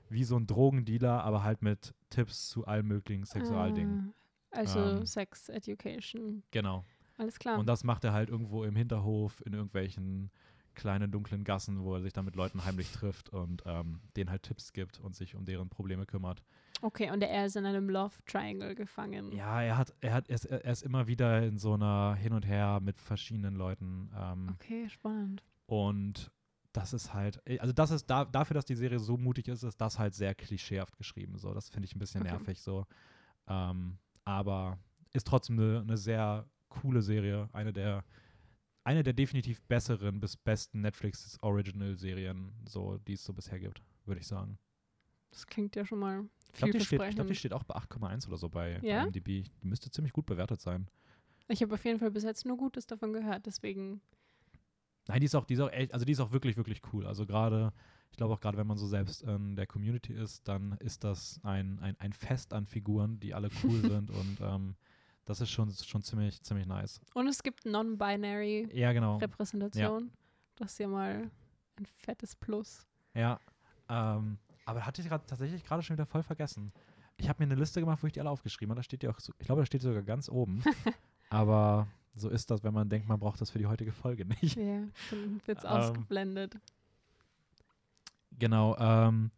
wie so ein Drogendealer, aber halt mit Tipps zu allen möglichen Sexualdingen. Ah, Also Ähm, Sex Education. Genau. Alles klar. Und das macht er halt irgendwo im Hinterhof, in irgendwelchen kleinen dunklen Gassen, wo er sich dann mit Leuten heimlich trifft und ähm, denen halt Tipps gibt und sich um deren Probleme kümmert. okay, und er ist in einem Love Triangle gefangen. Ja, er hat, er hat, er ist, er ist immer wieder in so einer Hin und Her mit verschiedenen Leuten. Ähm, Okay, spannend. Und das ist halt, also das ist da, dafür, dass die Serie so mutig ist, ist das halt sehr klischeehaft geschrieben. So, das finde ich ein bisschen Okay. nervig so. Ähm, aber ist trotzdem eine, eine sehr coole Serie, eine der eine der definitiv besseren bis besten Netflix Original Serien, so die es so bisher gibt, würde ich sagen. Das klingt ja schon mal Ich glaube, die, steht- ich vielversprechend. glaub, die steht auch bei 8,1 oder so bei Ja? IMDb. Die müsste ziemlich gut bewertet sein. Ich habe auf jeden Fall bis jetzt nur Gutes davon gehört, deswegen. Nein, die ist auch, die ist auch echt, also die ist auch wirklich, wirklich cool. Also gerade, ich glaube auch gerade, wenn man so selbst in der Community ist, dann ist das ein, ein, ein Fest an Figuren, die alle cool sind und ähm, das ist schon, schon ziemlich, ziemlich nice. Und es gibt Non-Binary Ja, genau. Repräsentation. Das ist ja mal ein fettes Plus. Ja. Ähm, aber hatte ich grad, tatsächlich gerade schon wieder voll vergessen. Ich habe mir eine Liste gemacht, wo ich die alle aufgeschrieben habe. Da steht die auch, so, ich glaube, da steht sogar ganz oben. aber so ist das, wenn man denkt, man braucht das für die heutige Folge nicht. Ja, dann wird es Ähm, ausgeblendet. Genau. Ähm,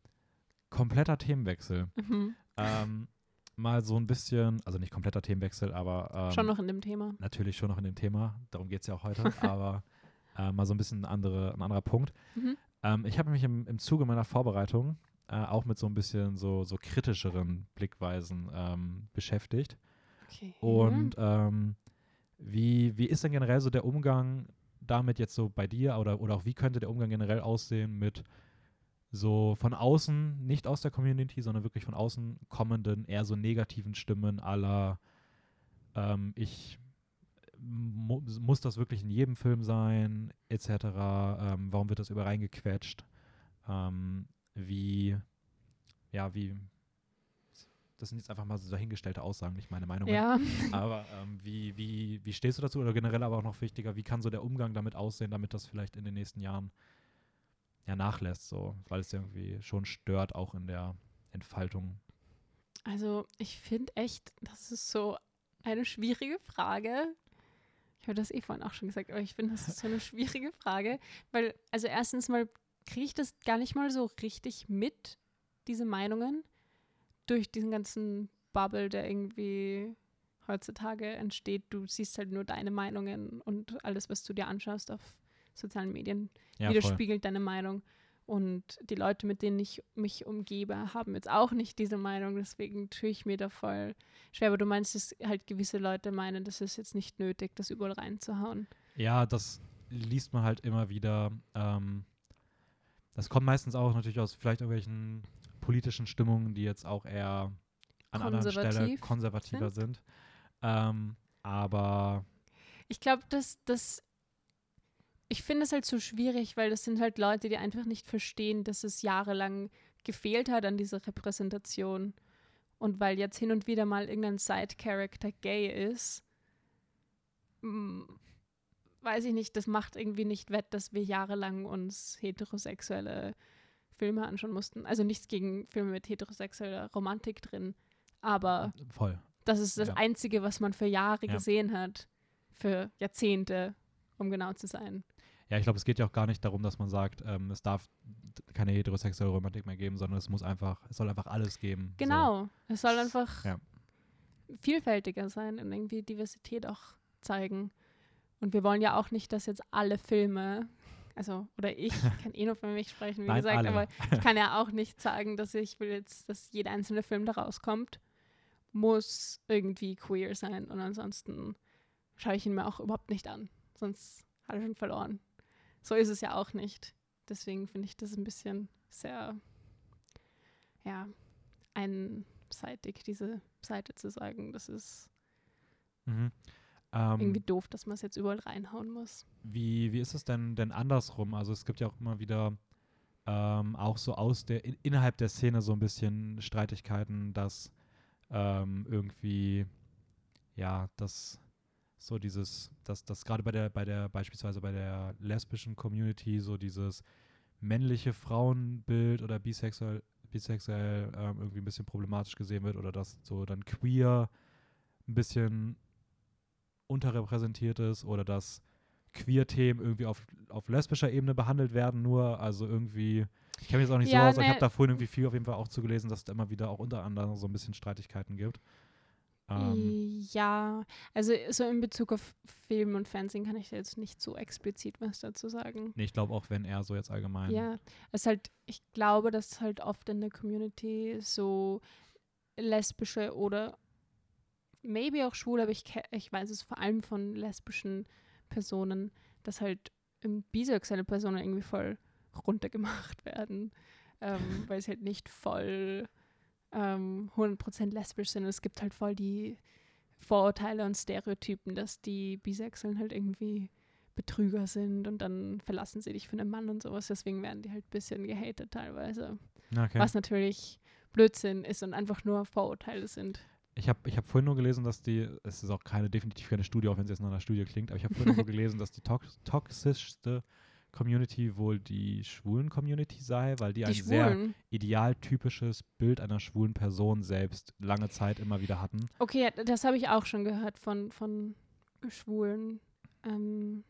kompletter Themenwechsel. Mhm. ähm, mal so ein bisschen, also nicht kompletter Themenwechsel, aber ähm, Schon noch in dem Thema. natürlich schon noch in dem Thema, darum geht es ja auch heute, aber äh, mal so ein bisschen ein, andere, ein anderer Punkt. Mhm. Ähm, ich habe mich im, im Zuge meiner Vorbereitung äh, auch mit so ein bisschen so, so kritischeren Blickweisen ähm, beschäftigt. Okay. Und ähm, wie, wie ist denn generell so der Umgang damit jetzt so bei dir oder, oder auch wie könnte der Umgang generell aussehen mit so von außen, nicht aus der Community, sondern wirklich von außen kommenden, eher so negativen Stimmen aller ähm, ich mu muss das wirklich in jedem Film sein, etc. Ähm, warum wird das überall reingequetscht? Ähm, wie, ja, wie, das sind jetzt einfach mal so dahingestellte Aussagen, nicht meine Meinung. Ja, Aber ähm, wie, wie, wie stehst du dazu? Oder generell aber auch noch wichtiger, wie kann so der Umgang damit aussehen, damit das vielleicht in den nächsten Jahren ja nachlässt, so, weil es irgendwie schon stört, auch in der Entfaltung. also ich finde echt, das ist so eine schwierige Frage. Ich habe das eh vorhin auch schon gesagt, aber ich finde, das ist so eine schwierige Frage, weil, also erstens mal kriege ich das gar nicht mal so richtig mit, diese Meinungen. durch diesen ganzen Bubble, der irgendwie heutzutage entsteht, du siehst halt nur deine Meinungen und alles, was du dir anschaust auf sozialen Medien, Ja, voll. widerspiegelt deine Meinung. Und die Leute, mit denen ich mich umgebe, haben jetzt auch nicht diese Meinung. Deswegen tue ich mir da voll schwer. Aber du meinst, dass halt gewisse Leute meinen, das ist jetzt nicht nötig, das überall reinzuhauen. Ja, das liest man halt immer wieder. Ähm, das kommt meistens auch natürlich aus vielleicht irgendwelchen politischen Stimmungen, die jetzt auch eher an anderen Stellen Konservativ konservativer sind. Ähm, aber Ich glaube, dass das. Ich finde es halt so schwierig, weil das sind halt Leute, die einfach nicht verstehen, dass es jahrelang gefehlt hat an dieser Repräsentation. Und weil jetzt hin und wieder mal irgendein Side-Character gay ist, weiß ich nicht, das macht irgendwie nicht wett, dass wir jahrelang uns heterosexuelle Filme anschauen mussten. Also nichts gegen Filme mit heterosexueller Romantik drin, aber voll. das ist das Ja. Einzige, was man für Jahre Ja. gesehen hat. Für Jahrzehnte, um genau zu sein. Ja, ich glaube, es geht ja auch gar nicht darum, dass man sagt, ähm, es darf keine heterosexuelle Romantik mehr geben, sondern es muss einfach, es soll einfach alles geben. So. Genau. Es soll einfach Ja. vielfältiger sein und irgendwie Diversität auch zeigen. Und wir wollen ja auch nicht, dass jetzt alle Filme, also, oder ich kann eh nur für mich sprechen, wie Nein, gesagt, alle. aber ich kann ja auch nicht sagen, dass ich will jetzt, dass jeder einzelne Film, der rauskommt, muss irgendwie queer sein. Und ansonsten schaue ich ihn mir auch überhaupt nicht an. Sonst hat er schon verloren. So ist es ja auch nicht. Deswegen finde ich das ein bisschen sehr, ja, einseitig, diese Seite zu sagen. Das ist Mhm. Ähm, irgendwie doof, dass man es jetzt überall reinhauen muss. Wie, wie ist es denn, denn andersrum? Also es gibt ja auch immer wieder ähm, auch so aus der, in, innerhalb der Szene so ein bisschen Streitigkeiten, dass ähm, irgendwie, ja, dass so dieses, dass das gerade bei der, bei der, beispielsweise bei der lesbischen Community so dieses männliche Frauenbild oder bisexuell, bisexuell ähm, irgendwie ein bisschen problematisch gesehen wird oder dass so dann queer ein bisschen unterrepräsentiert ist oder dass Queer-Themen irgendwie auf, auf lesbischer Ebene behandelt werden, nur, also irgendwie, ich kenne mich jetzt auch nicht Ja, so aus, aber ich ne- habe da vorhin irgendwie viel auf jeden Fall auch zugelesen, dass es da immer wieder auch unter anderem so ein bisschen Streitigkeiten gibt. Ähm, ja, also so in Bezug auf Film und Fernsehen kann ich da jetzt nicht so explizit was dazu sagen. nee, ich glaube auch, wenn er so jetzt allgemein. Ja, es halt, ich glaube, dass halt oft in der Community so lesbische oder maybe auch schwul, aber ich, ich weiß es vor allem von lesbischen Personen, dass halt bisexuelle Personen irgendwie voll runtergemacht werden, ähm, weil sie halt nicht voll ähm, 100% lesbisch sind. Es gibt halt voll die Vorurteile und Stereotypen, dass die Bisexuellen halt irgendwie Betrüger sind und dann verlassen sie dich für einen Mann und sowas. Deswegen werden die halt ein bisschen gehatet teilweise. Okay. Was natürlich Blödsinn ist und einfach nur Vorurteile sind. Ich habe ich hab vorhin nur gelesen, dass die, es ist auch keine, definitiv keine Studie, auch wenn es jetzt nach einer Studie klingt, aber ich habe vorhin nur gelesen, dass die tox toxischste Community wohl die schwulen Community sei, weil die, Die ein sehr Schwulen. idealtypisches Bild einer schwulen Person selbst lange Zeit immer wieder hatten. Okay, das habe ich auch schon gehört von, von Schwulen. Ähm,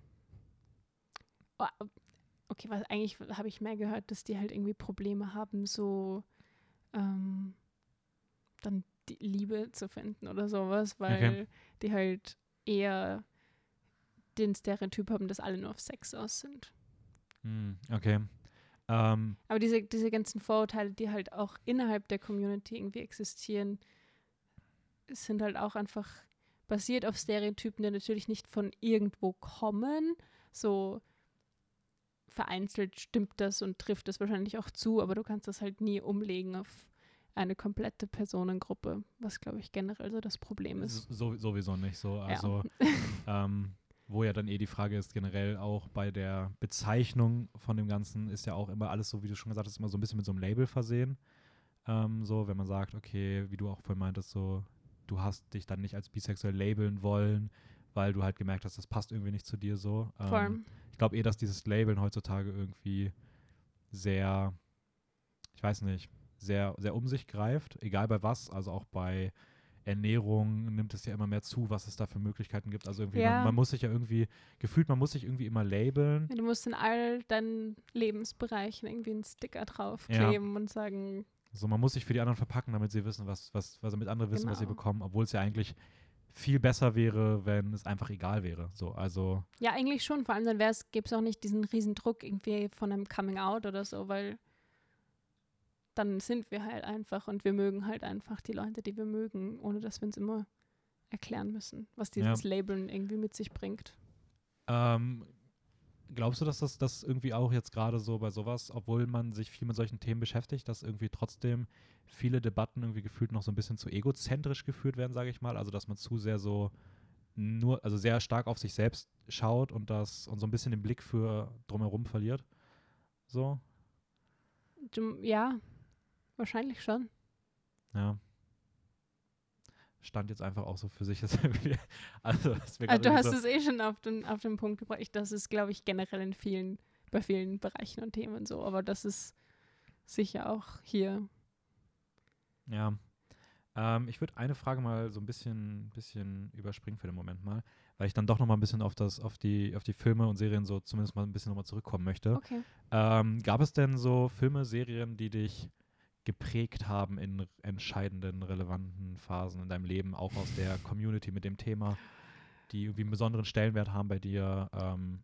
oh, okay, was eigentlich habe ich mehr gehört, dass die halt irgendwie Probleme haben, so ähm, dann die Liebe zu finden oder sowas, weil die halt eher den Stereotyp haben, dass alle nur auf Sex aus sind. Hm, okay. Ähm, Aber diese, diese ganzen Vorurteile, die halt auch innerhalb der Community irgendwie existieren, sind halt auch einfach basiert auf Stereotypen, die natürlich nicht von irgendwo kommen. So vereinzelt stimmt das und trifft das wahrscheinlich auch zu, aber du kannst das halt nie umlegen auf eine komplette Personengruppe, was glaube ich generell so das Problem ist. so, sowieso nicht so. Also, ähm, wo ja dann eh die Frage ist, generell auch bei der Bezeichnung von dem Ganzen ist ja auch immer alles so, wie du schon gesagt hast, immer so ein bisschen mit so einem Label versehen. Ähm, so, wenn man sagt, okay, wie du auch vorhin meintest, so, du hast dich dann nicht als bisexuell labeln wollen, weil du halt gemerkt hast, das passt irgendwie nicht zu dir so. Vor Ähm, allem, ich glaube eh, dass dieses Labeln heutzutage irgendwie sehr, ich weiß nicht, sehr, sehr um sich greift, egal bei was, also auch bei Ernährung nimmt es ja immer mehr zu, was es da für Möglichkeiten gibt. Also irgendwie, Ja. man, man muss sich ja irgendwie, gefühlt, man muss sich irgendwie immer labeln. du musst in all deinen Lebensbereichen irgendwie einen Sticker draufkleben und sagen, So, man muss sich für die anderen verpacken, damit sie wissen, was, was, was damit andere wissen, was sie Genau. bekommen, obwohl es ja eigentlich viel besser wäre, wenn es einfach egal wäre. So, also, Ja, eigentlich schon. Vor allem dann gäbe es auch nicht diesen riesen Druck irgendwie von einem Coming Out oder so, weil dann sind wir halt einfach und wir mögen halt einfach die Leute, die wir mögen, ohne dass wir uns immer erklären müssen, was dieses Labeln irgendwie mit sich bringt. ähm, glaubst du, dass das, das irgendwie auch jetzt gerade so bei sowas, obwohl man sich viel mit solchen Themen beschäftigt, dass irgendwie trotzdem viele Debatten irgendwie gefühlt noch so ein bisschen zu egozentrisch geführt werden, sage ich mal? Also, dass man zu sehr so nur, also sehr stark auf sich selbst schaut und das und so ein bisschen den Blick für drumherum verliert? So, ja, wahrscheinlich schon. ja. Stand jetzt einfach auch so für sich. Also, Also du hast es eh schon auf den, auf den Punkt gebracht. Das ist, glaube ich, generell in vielen, bei vielen Bereichen und Themen so. Aber das ist sicher auch hier. Ja. Ähm, ich würde eine Frage mal so ein bisschen, bisschen überspringen für den Moment mal, weil ich dann doch noch mal ein bisschen auf das, auf die, auf die Filme und Serien so zumindest mal ein bisschen nochmal zurückkommen möchte. Okay. Ähm, gab es denn so Filme, Serien, die dich geprägt haben in entscheidenden, relevanten Phasen in deinem Leben, auch aus der Community mit dem Thema, die irgendwie einen besonderen Stellenwert haben bei dir? Ähm,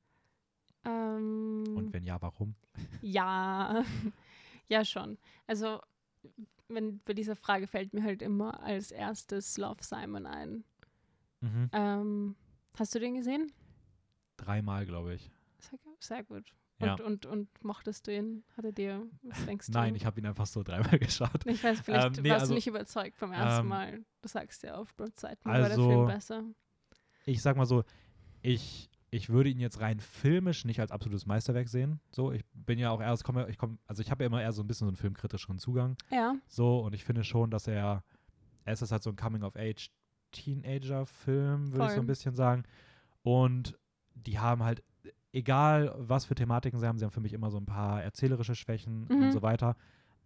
Ähm, und wenn ja, warum? Ja, ja schon. Also, wenn bei dieser Frage fällt mir halt immer als erstes Love Simon ein. Mhm. Ähm, hast du den gesehen? Dreimal, glaube ich. Sehr, sehr gut. Ja. Und, und, und mochtest du ihn? Hat er dir, was denkst du? Nein, ich habe ihn einfach so dreimal geschaut. Ich weiß, vielleicht Ähm, nee, warst also- du nicht überzeugt vom ersten ähm, Mal. Du sagst ja auf Zeiten war der also- Film besser. ich sag mal so, ich, ich würde ihn jetzt rein filmisch nicht als absolutes Meisterwerk sehen. So, ich bin ja auch erst, komme, ich komme, also ich habe ja immer eher so ein bisschen so einen filmkritischeren Zugang. Ja, So, und ich finde schon, dass er, es ist halt so ein Coming-of-Age-Teenager-Film, würde ich so ein bisschen sagen. Und die haben halt, egal was für Thematiken sie haben, sie haben für mich immer so ein paar erzählerische Schwächen Mhm. und so weiter.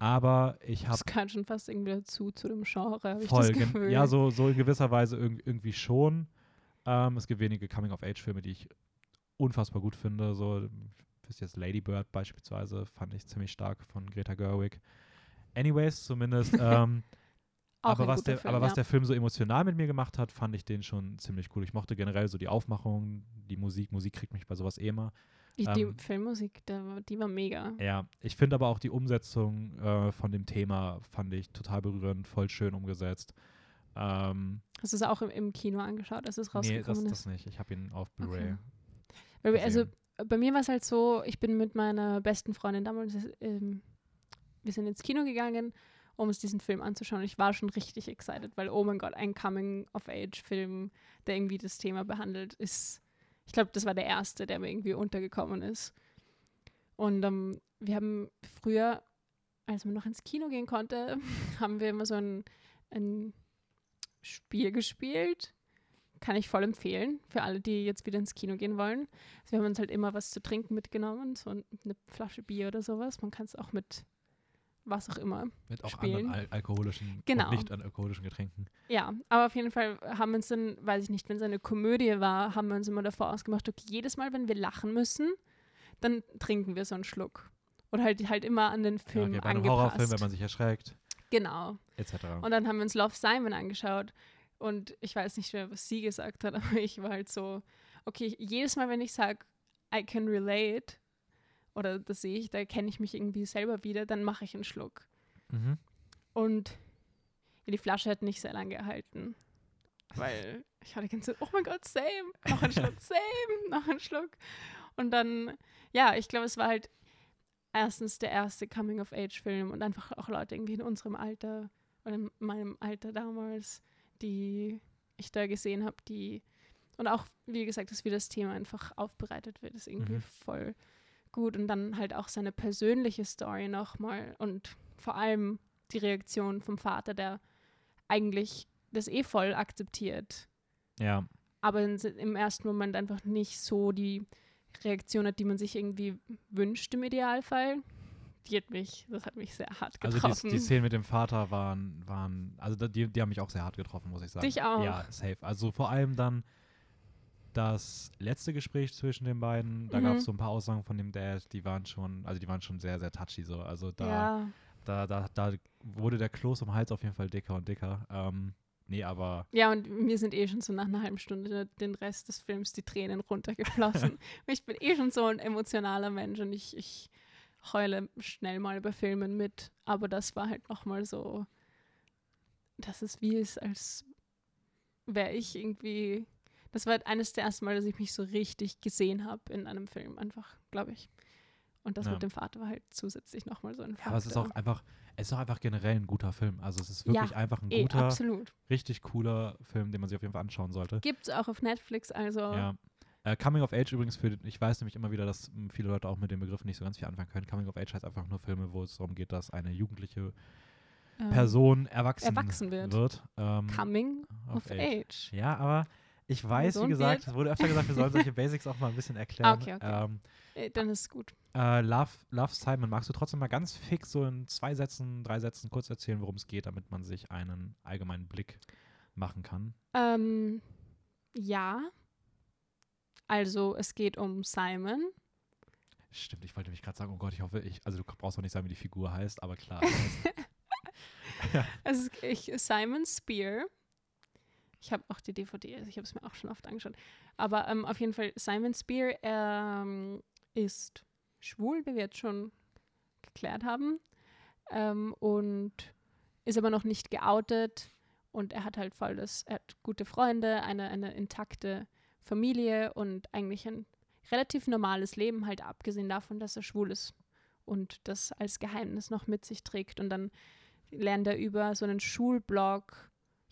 Aber ich habe das gehört schon fast irgendwie dazu, zu dem Genre, habe ich das Gefühl. ja, so, so in gewisser Weise irg irgendwie schon. Ähm, es gibt wenige Coming-of-Age-Filme, die ich unfassbar gut finde. So, bis jetzt Lady Bird beispielsweise fand ich ziemlich stark von Greta Gerwig. Anyways, zumindest. ähm, Auch aber was, der, Film, aber was ja. der Film so emotional mit mir gemacht hat, fand ich den schon ziemlich cool. Ich mochte generell so die Aufmachung, die Musik. Musik kriegt mich bei sowas eh immer. Ich, die ähm, Filmmusik, der, war- die war mega. Ja, ich finde aber auch die Umsetzung äh, von dem Thema fand ich total berührend, voll schön umgesetzt. Ähm, Hast du es auch im, im Kino angeschaut, als es nee, das, rausgekommen ist? das nicht. Ich habe ihn auf Blu-ray. Okay. Also bei mir war es halt so, ich bin mit meiner besten Freundin damals, ähm, wir sind ins Kino gegangen, um uns diesen Film anzuschauen. Ich war schon richtig excited, weil, oh mein Gott, ein Coming-of-Age-Film, der irgendwie das Thema behandelt, ist, ich glaube, das war der erste, der mir irgendwie untergekommen ist. Und ähm, wir haben früher, als man noch ins Kino gehen konnte, haben wir immer so ein, ein Spiel gespielt. Kann ich voll empfehlen für alle, die jetzt wieder ins Kino gehen wollen. Also wir haben uns halt immer was zu trinken mitgenommen, so eine Flasche Bier oder sowas. Man kann es auch mit was auch immer. Mit auch spielen. anderen al alkoholischen Genau. nicht an alkoholischen Getränken. Ja, aber auf jeden Fall haben wir uns dann, weiß ich nicht, wenn es eine Komödie war, haben wir uns immer davor ausgemacht, okay, jedes Mal, wenn wir lachen müssen, dann trinken wir so einen Schluck. Oder halt, halt immer an den Ja, Film okay, bei einem angepasst. Horrorfilm, wenn man sich erschreckt, genau. etc. Und dann haben wir uns Love Simon angeschaut. Und ich weiß nicht mehr, was sie gesagt hat, aber ich war halt so, okay, jedes Mal, wenn ich sage, I can relate, oder das sehe ich, da kenne ich mich irgendwie selber wieder, dann mache ich einen Schluck. Mhm. Und die Flasche hat nicht sehr lange gehalten. Weil ich hatte ganz so, oh mein Gott, same, noch ein Schluck, same, noch ein Schluck. Und dann, ja, ich glaube, es war halt erstens der erste Coming-of-Age-Film und einfach auch Leute irgendwie in unserem Alter oder in meinem Alter damals, die ich da gesehen habe, die und auch, wie gesagt, dass wie das Thema einfach aufbereitet wird, ist irgendwie Mhm. voll gut. Und dann halt auch seine persönliche Story nochmal und vor allem die Reaktion vom Vater, der eigentlich das eh voll akzeptiert, Ja, aber in, im ersten Moment einfach nicht so die Reaktion hat, die man sich irgendwie wünscht im Idealfall. Die hat mich, das hat mich sehr hart also getroffen. die, die Szenen mit dem Vater waren, waren also die, die haben mich auch sehr hart getroffen, muss ich sagen. Dich auch. Ja, safe. Also vor allem dann das letzte Gespräch zwischen den beiden, da Mhm. gab es so ein paar Aussagen von dem Dad, die waren schon, also die waren schon sehr, sehr touchy so. Also da, ja, da, da, da wurde der Kloß im Hals auf jeden Fall dicker und dicker. Ähm, nee, aber Ja, und mir sind eh schon so nach einer halben Stunde den Rest des Films die Tränen runtergeflossen. ich bin eh schon so ein emotionaler Mensch und ich, ich heule schnell mal bei Filmen mit. Aber das war halt nochmal so, das ist wie es, als wäre ich irgendwie. Das war eines der ersten Mal, dass ich mich so richtig gesehen habe in einem Film, einfach, glaube ich. Und das Ja. mit dem Vater war halt zusätzlich nochmal so ein Ja, aber es ist auch einfach, es ist auch einfach generell ein guter Film. Also es ist Ja, wirklich einfach ein eh, guter, absolut. richtig cooler Film, den man sich auf jeden Fall anschauen sollte. Gibt's auch auf Netflix, also Ja. Äh, Coming of Age übrigens für, ich weiß nämlich immer wieder, dass viele Leute auch mit dem Begriff nicht so ganz viel anfangen können. Coming of Age heißt einfach nur Filme, wo es darum geht, dass eine jugendliche ähm, Person erwachsen, erwachsen wird. ähm, Coming of Age. Ja, aber ich weiß, wie gesagt, es wurde öfter gesagt, wir sollen solche Basics auch mal ein bisschen erklären. Okay, okay. Ähm, Äh, Dann ist es gut. äh, Love, Love Simon, magst du trotzdem mal ganz fix so in zwei Sätzen, drei Sätzen kurz erzählen, worum es geht, damit man sich einen allgemeinen Blick machen kann? Ähm, ja. Also es geht um Simon. Stimmt, ich wollte nämlich gerade sagen, oh Gott, ich hoffe, ich, also du brauchst auch nicht sagen, wie die Figur heißt, aber klar. Es ist ich, Simon Spear. Ich habe auch die DVD, also ich habe es mir auch schon oft angeschaut. Aber ähm, auf jeden Fall, Simon Spear ähm, ist schwul, wie wir jetzt schon geklärt haben. Ähm, und ist aber noch nicht geoutet. Und er hat halt voll das, er hat gute Freunde, eine, eine intakte Familie und eigentlich ein relativ normales Leben, halt abgesehen davon, dass er schwul ist und das als Geheimnis noch mit sich trägt. Und dann lernt er über so einen Schulblog,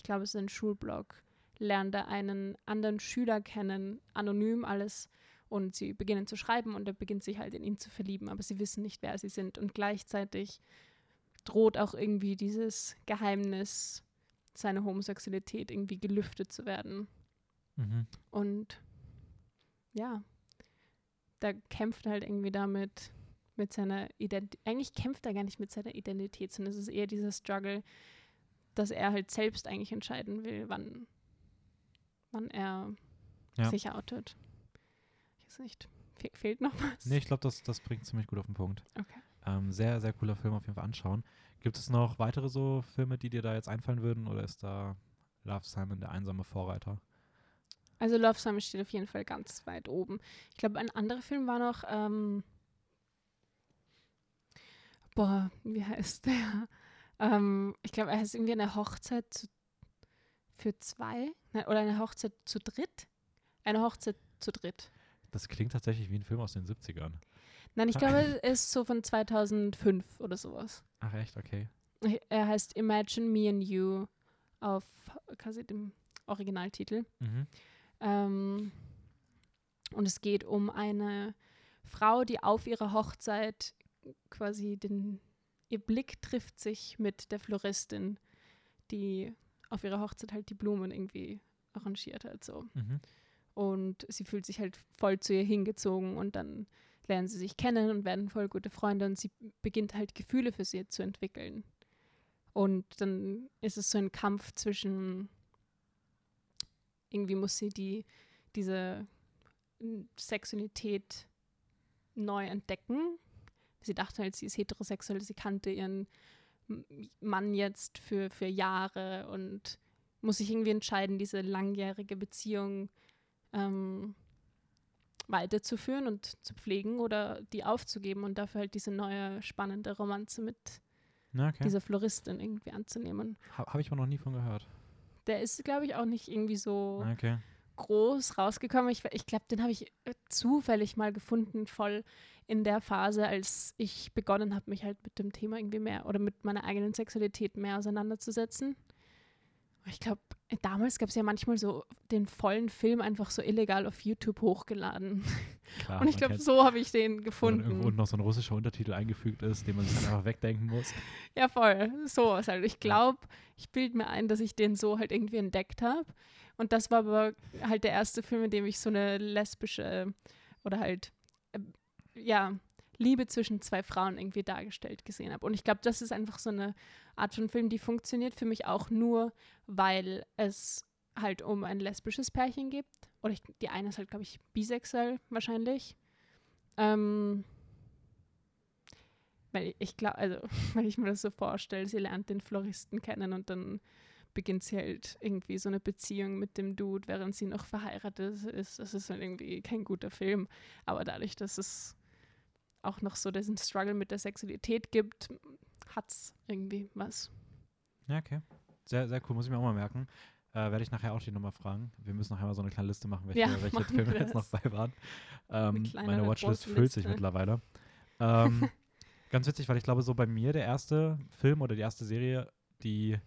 glaube, es ist ein Schulblog, lernt er einen anderen Schüler kennen, anonym alles. Und sie beginnen zu schreiben und er beginnt sich halt in ihn zu verlieben, aber sie wissen nicht, wer sie sind. Und gleichzeitig droht auch irgendwie dieses Geheimnis, seine Homosexualität irgendwie gelüftet zu werden. mhm. Und ja, da kämpft halt irgendwie damit mit seiner Identität. Eigentlich kämpft er gar nicht mit seiner Identität, sondern es ist eher dieser Struggle, dass er halt selbst eigentlich entscheiden will, wann, wann er Ja. sich outet. Ich weiß nicht. Fe fehlt noch was? Nee, ich glaube, das, das bringt ziemlich gut auf den Punkt. Okay. Ähm, sehr, sehr cooler Film auf jeden Fall anschauen. Gibt es noch weitere so Filme, die dir da jetzt einfallen würden oder ist da Love Simon der einsame Vorreiter? Also Love Simon steht auf jeden Fall ganz weit oben. Ich glaube, ein anderer Film war noch, ähm, boah, wie heißt der? Ähm, ich glaube, er heißt irgendwie eine Hochzeit zu, für zwei Nein, oder eine Hochzeit zu dritt. Eine Hochzeit zu dritt. Das klingt tatsächlich wie ein Film aus den 70ern. Nein, ich glaube, es ist so von 2005 oder sowas. Ach echt, okay. Er heißt Imagine Me and You auf quasi dem Originaltitel. Mhm. Ähm, und es geht um eine Frau, die auf ihrer Hochzeit quasi den, ihr Blick trifft sich mit der Floristin, die auf ihrer Hochzeit halt die Blumen irgendwie arrangiert hat. So. Mhm. Und sie fühlt sich halt voll zu ihr hingezogen und dann lernen sie sich kennen und werden voll gute Freunde und sie beginnt halt Gefühle für sie zu entwickeln. Und dann ist es so ein Kampf zwischen, irgendwie muss sie die, diese Sexualität neu entdecken. Sie dachte halt, sie ist heterosexuell, sie kannte ihren Mann jetzt für, für Jahre und muss sich irgendwie entscheiden, diese langjährige Beziehung ähm, weiterzuführen und zu pflegen oder die aufzugeben und dafür halt diese neue spannende Romanze mit okay. dieser Floristin irgendwie anzunehmen. Ha, Habe ich aber noch nie von gehört. Der ist, glaube ich, auch nicht irgendwie so Okay. Groß rausgekommen. Ich, ich glaube, den habe ich äh, zufällig mal gefunden, voll in der Phase, als ich begonnen habe, mich halt mit dem Thema irgendwie mehr oder mit meiner eigenen Sexualität mehr auseinanderzusetzen. Ich glaube, damals gab es ja manchmal so den vollen Film einfach so illegal auf YouTube hochgeladen. Klar, Und ich glaube, so habe ich den gefunden. irgendwo noch so ein russischer Untertitel eingefügt ist, den man sich einfach wegdenken muss. Ja, voll. So was halt. Ich glaube, ich bilde mir ein, dass ich den so halt irgendwie entdeckt habe. Und das war aber halt der erste Film, in dem ich so eine lesbische oder halt, äh, ja, Liebe zwischen zwei Frauen irgendwie dargestellt gesehen habe. Und ich glaube, das ist einfach so eine Art von Film, die funktioniert für mich auch nur, weil es halt um ein lesbisches Pärchen gibt. Oder ich, die eine ist halt, glaube ich, bisexuell wahrscheinlich. Ähm, Weil ich glaube, also, wenn ich mir das so vorstelle, sie lernt den Floristen kennen und dann beginnt sie halt irgendwie so eine Beziehung mit dem Dude, während sie noch verheiratet ist. Das ist halt irgendwie kein guter Film. Aber dadurch, dass es auch noch so diesen Struggle mit der Sexualität gibt, hat es irgendwie was. Ja, okay. Sehr, sehr cool, muss ich mir auch mal merken. Äh, Werde ich nachher auch die Nummer fragen. Wir müssen nachher mal so eine kleine Liste machen, welche, Ja, welche Filme jetzt noch bei waren. Ähm, meine Watchlist füllt sich mittlerweile. Ähm, ganz witzig, weil ich glaube, so bei mir der erste Film oder die erste Serie, die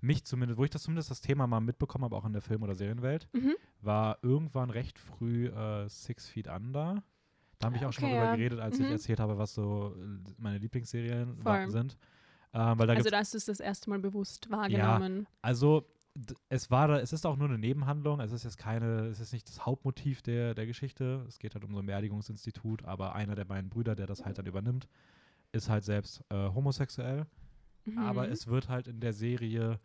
mich zumindest, wo ich das zumindest das Thema mal mitbekommen habe, auch in der Film- oder Serienwelt, Mhm. war irgendwann recht früh äh, Six Feet Under. Da habe ich auch schon mal Okay, drüber ja. geredet, als ich Mhm. erzählt habe, was so äh, meine Lieblingsserien Voll. wa- sind. Ähm, weil da Also da hast du es das erste Mal bewusst wahrgenommen. also d- es war, da- es ist auch nur eine Nebenhandlung. Es ist jetzt keine, es ist nicht das Hauptmotiv der, der Geschichte. Es geht halt um so ein Beerdigungsinstitut, aber einer der beiden Brüder, der das halt dann übernimmt, ist halt selbst äh, homosexuell. Mhm. Aber es wird halt in der Serie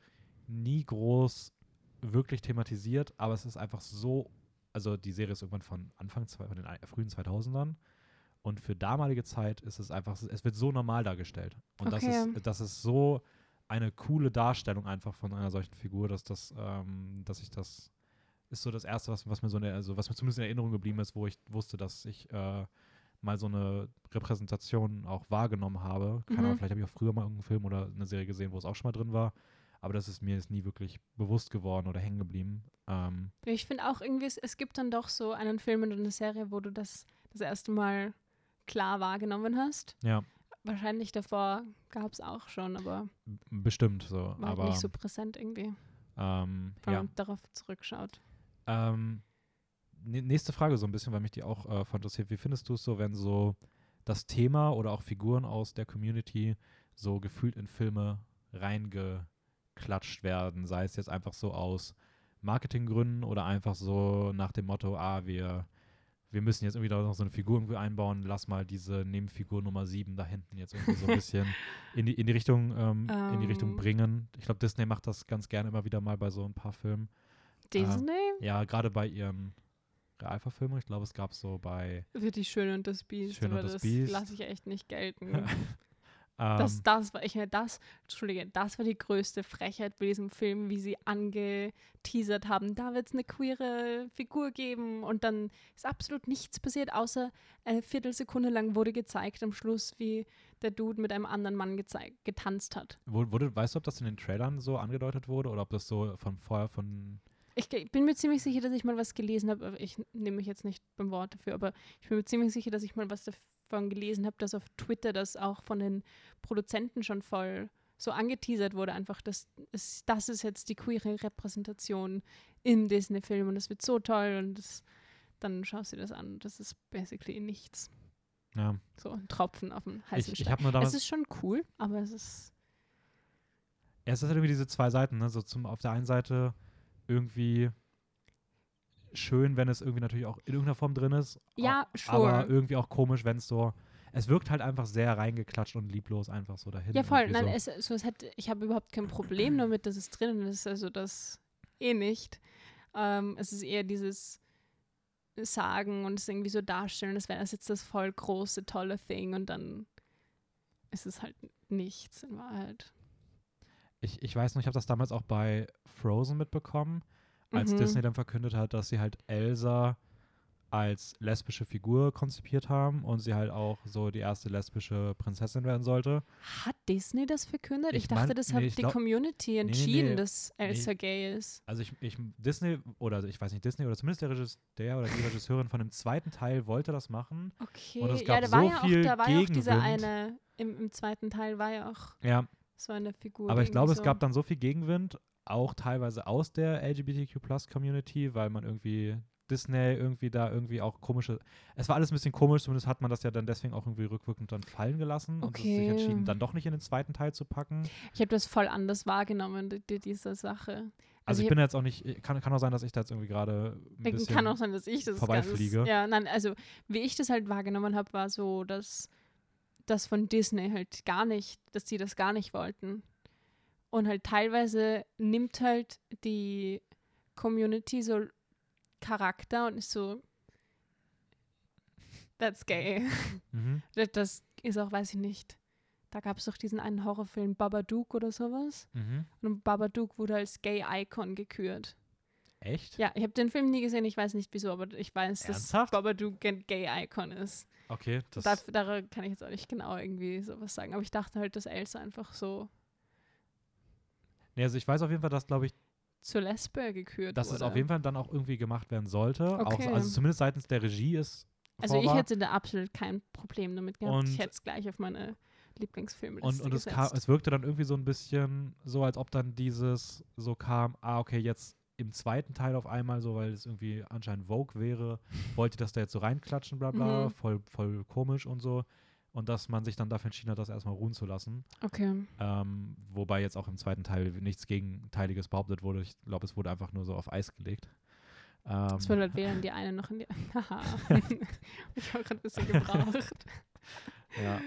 nie groß wirklich thematisiert, aber es ist einfach so, also die Serie ist irgendwann von Anfang, von den frühen 2000ern und für damalige Zeit ist es einfach, es wird so normal dargestellt. Und das, Okay. ist, das ist so eine coole Darstellung einfach von einer solchen Figur, dass das, ähm, dass ich das ist so das erste, was, was mir so eine, also was mir zumindest in Erinnerung geblieben ist, wo ich wusste, dass ich äh, mal so eine Repräsentation auch wahrgenommen habe. Keine Mhm. Ahnung, vielleicht habe ich auch früher mal irgendeinen Film oder eine Serie gesehen, wo es auch schon mal drin war. Aber das ist mir jetzt nie wirklich bewusst geworden oder hängen geblieben. Ähm, Ich finde auch irgendwie, es, es gibt dann doch so einen Film oder eine Serie, wo du das das erste Mal klar wahrgenommen hast. ja, Wahrscheinlich davor gab es auch schon, aber bestimmt so. war halt aber nicht so präsent irgendwie, ähm, wenn ja. man darauf zurückschaut. Ähm, nächste Frage so ein bisschen, weil mich die auch äh, interessiert. Wie findest du es so, wenn so das Thema oder auch Figuren aus der Community so gefühlt in Filme reingeklatscht werden? Sei es jetzt einfach so aus Marketinggründen oder einfach so nach dem Motto, ah, wir, wir müssen jetzt irgendwie da noch so eine Figur irgendwie einbauen, lass mal diese Nebenfigur Nummer 7 da hinten jetzt irgendwie so ein bisschen in die, in die Richtung, ähm, in die Richtung Ähm. bringen. Ich glaube, Disney macht das ganz gerne immer wieder mal bei so ein paar Filmen. Disney Ja, gerade bei ihren Realverfilmungen. Ich glaube, es gab so bei wird die Schöne und das Biest, Schön und das das Biest. lasse ich echt nicht gelten. ähm, Das, das war, ich meine, das, Entschuldige, das war die größte Frechheit bei diesem Film, wie sie angeteasert haben. Da wird es eine queere Figur geben und dann ist absolut nichts passiert, außer eine Viertelsekunde lang wurde gezeigt am Schluss, wie der Dude mit einem anderen Mann getanzt hat. wurde, weißt du, ob das in den Trailern so angedeutet wurde oder ob das so von vorher von Ich bin mir ziemlich sicher, dass ich mal was gelesen habe, ich nehme mich jetzt nicht beim Wort dafür, aber ich bin mir ziemlich sicher, dass ich mal was davon gelesen habe, dass auf Twitter das auch von den Produzenten schon voll so angeteasert wurde, einfach, dass es, das ist jetzt die queere Repräsentation im Disney-Film und das wird so toll und das, dann schaust du dir das an. Das ist basically nichts. ja. So ein Tropfen auf dem heißen Ich, ich nur Es damals, ist schon cool, aber es ist ja, es ist halt irgendwie diese zwei Seiten, ne? So zum auf der einen Seite irgendwie schön, wenn es irgendwie natürlich auch in irgendeiner Form drin ist. Ja, au- sure. Aber irgendwie auch komisch, wenn es so es wirkt halt einfach sehr reingeklatscht und lieblos einfach so dahin. Ja, voll. Nein, so. es, so, es hat, ich habe überhaupt kein Problem damit, dass es drinnen ist. Also das eh nicht. Ähm, es ist eher dieses Sagen und es irgendwie so darstellen, als wäre das jetzt das voll große, tolle Thing und dann ist es halt nichts in Wahrheit. Ich, ich weiß noch, ich habe das damals auch bei Frozen mitbekommen, als Mhm. Disney dann verkündet hat, dass sie halt Elsa als lesbische Figur konzipiert haben und sie halt auch so die erste lesbische Prinzessin werden sollte. Hat Disney das verkündet? Ich, Ich dachte, mein- das nee, hat die glaub- Community nee, entschieden, nee. dass Elsa gay ist. Also ich, ich Disney oder ich weiß nicht Disney oder zumindest der, Regis, der oder die Regisseurin von dem zweiten Teil wollte das machen. Okay, Und es ja, gab da war so ja auch, da war ja auch dieser eine, im, im zweiten Teil war ja auch Ja, so eine Figur. aber ich glaube, irgendwie es gab dann so viel Gegenwind, auch teilweise aus der LGBTQ Community, weil man irgendwie Disney irgendwie da irgendwie auch komische. Es war alles ein bisschen komisch, zumindest hat man das ja dann deswegen auch irgendwie rückwirkend dann fallen gelassen und es sich Okay. entschieden, dann doch nicht in den zweiten Teil zu packen. Ich habe das voll anders wahrgenommen, die, die, diese Sache. Also, Also ich ich bin jetzt auch nicht, kann, kann auch sein, dass ich da jetzt irgendwie gerade ein bisschen kann auch sein, dass ich das vorbeifliege. Ganz, ja, nein, also wie ich das halt wahrgenommen habe, war so, dass das von Disney halt gar nicht, dass sie das gar nicht wollten. Und halt teilweise nimmt halt die Community so Charakter und ist so, that's gay. Mhm. Das- ist auch, weiß ich nicht, da gab es doch diesen einen Horrorfilm Babadook oder sowas. Mhm. Und Babadook wurde als Gay-Icon gekürt. Echt? Ja, ich habe den Film nie gesehen, ich weiß nicht wieso, aber ich weiß, Ernsthaft? dass Babadook ein Gay-Icon ist. Okay, das Da, daran kann ich jetzt auch nicht genau irgendwie sowas sagen. Aber ich dachte halt, dass Elsa einfach so nee, also ich weiß auf jeden Fall, dass, glaube ich, zur Lesbe gekürt dass wurde. es auf jeden Fall dann auch irgendwie gemacht werden sollte. Okay. Auch, also zumindest seitens der Regie ist Also ich hätte da absolut kein Problem damit gehabt. Und- ich hätte es gleich auf meine Lieblingsfilme Und, und es, kam, es wirkte dann irgendwie so ein bisschen so, als ob dann dieses so kam, ah, okay, jetzt im zweiten Teil auf einmal so, weil es irgendwie anscheinend Vogue wäre, wollte das da jetzt so reinklatschen, bla bla, Mhm. voll, voll komisch und so. Und dass man sich dann dafür entschieden hat, das erstmal ruhen zu lassen. Okay. Ähm, wobei jetzt auch im zweiten Teil nichts Gegenteiliges behauptet wurde. Ich glaube, es wurde einfach nur so auf Eis gelegt. Ähm, Es wird halt wählen die eine noch in die. Haha. ich habe gerade ein bisschen gebraucht. ja.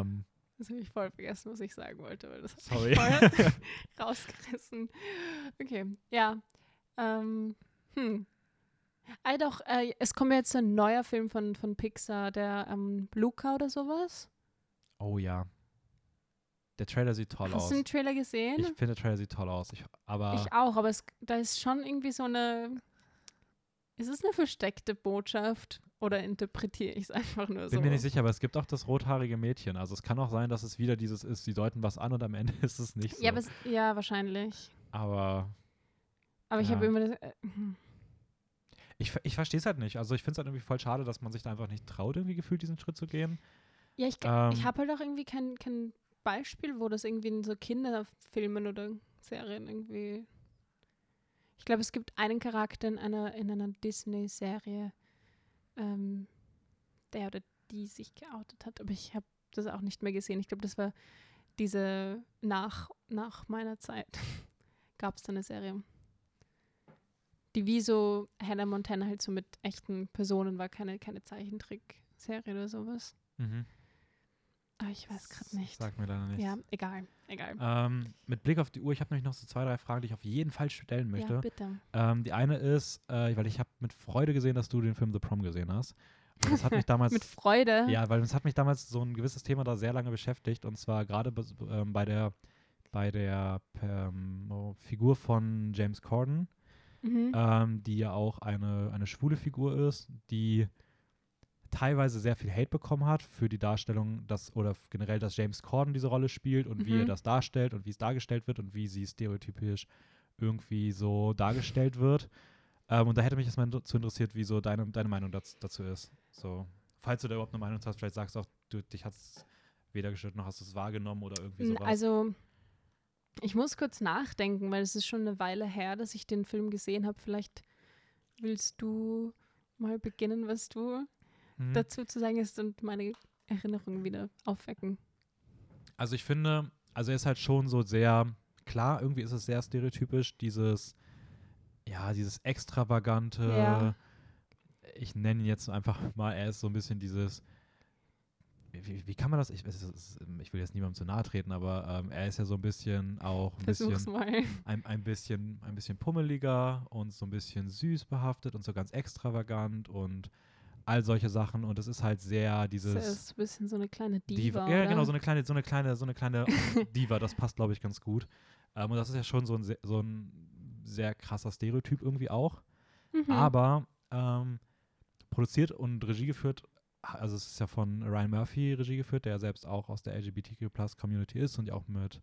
Ähm, Das habe ich voll vergessen, was ich sagen wollte, weil das hat Sorry. mich voll rausgerissen. Okay, ja. Ähm, hm. Ah, doch, äh, es kommt jetzt ein neuer Film von, von Pixar, der ähm, Luca oder sowas. oh ja. Der Trailer sieht toll Hast aus. du den Trailer gesehen? Ich finde, der Trailer sieht toll aus. Ich, aber Ich auch, aber es, da ist schon irgendwie so eine. Ist es eine versteckte Botschaft oder interpretiere ich es einfach nur so? bin mir nicht sicher, aber es gibt auch das rothaarige Mädchen. Also es kann auch sein, dass es wieder dieses ist, sie deuten was an und am Ende ist es nicht so. Ja, es, ja, wahrscheinlich. aber Aber ich Ja. habe immer das. Äh, hm. ich, ich verstehe es halt nicht. Also ich finde es halt irgendwie voll schade, dass man sich da einfach nicht traut, irgendwie gefühlt diesen Schritt zu gehen. ja, ich, Ähm, ich habe halt auch irgendwie kein, kein Beispiel, wo das irgendwie in so Kinderfilmen oder Serien irgendwie. Ich glaube, es gibt einen Charakter in einer, in einer Disney-Serie, ähm, der oder die sich geoutet hat, aber ich habe das auch nicht mehr gesehen. Ich glaube, das war diese nach, nach meiner Zeit gab es da eine Serie. Die wie so Hannah Montana halt so mit echten Personen war, keine, keine Zeichentrickserie oder sowas. Mhm. Aber ich weiß gerade nicht. Sagt mir leider nichts. Ja, egal, egal. Ähm, mit Blick auf die Uhr, ich habe nämlich noch so zwei, drei Fragen, die ich auf jeden Fall stellen möchte. Ja, bitte. ähm, die eine ist, äh, weil ich habe mit Freude gesehen, dass du den Film The Prom gesehen hast. Und das hat mich damals Mit Freude. Ja, weil es hat mich damals so ein gewisses Thema da sehr lange beschäftigt und zwar gerade ähm, bei der bei der oh, Figur von James Corden, Mhm. ähm, die ja auch eine, eine schwule Figur ist, die teilweise sehr viel Hate bekommen hat für die Darstellung, dass oder generell, dass James Corden diese Rolle spielt und wie er Mhm. das darstellt und wie es dargestellt wird und wie sie stereotypisch irgendwie so dargestellt wird. Ähm, und da hätte mich jetzt mal zu interessiert, wie so deine, deine Meinung dazu, dazu ist. So, falls du da überhaupt eine Meinung hast, vielleicht sagst du auch, du, dich hat es weder gestört noch hast du es wahrgenommen oder irgendwie sowas. Also, ich muss kurz nachdenken, weil es ist schon eine Weile her, dass ich den Film gesehen habe. Vielleicht willst du mal beginnen, was du Mhm. dazu zu sagen hast und meine Erinnerungen wieder aufwecken. Also ich finde, also er ist halt schon so sehr, klar, irgendwie ist es sehr stereotypisch, dieses, ja, dieses extravagante, Ja. ich nenne ihn jetzt einfach mal, er ist so ein bisschen dieses, wie, wie kann man das, ich, ist, ich will jetzt niemandem zu nahe treten, aber ähm, er ist ja so ein bisschen auch ein Versuch's bisschen, mal. ein, ein bisschen, ein bisschen pummeliger und so ein bisschen süß behaftet und so ganz extravagant und all solche Sachen und es ist halt sehr dieses Das ist ein bisschen so eine kleine Diva. Ja, oder? genau, so eine kleine, so eine kleine, so eine kleine Diva, das passt, glaube ich, ganz gut. Ähm, und das ist ja schon so ein, so ein sehr krasser Stereotyp irgendwie auch. Mhm. Aber ähm, produziert und Regie geführt, also es ist ja von Ryan Murphy Regie geführt, der selbst auch aus der LGBTQ Community ist und ja auch mit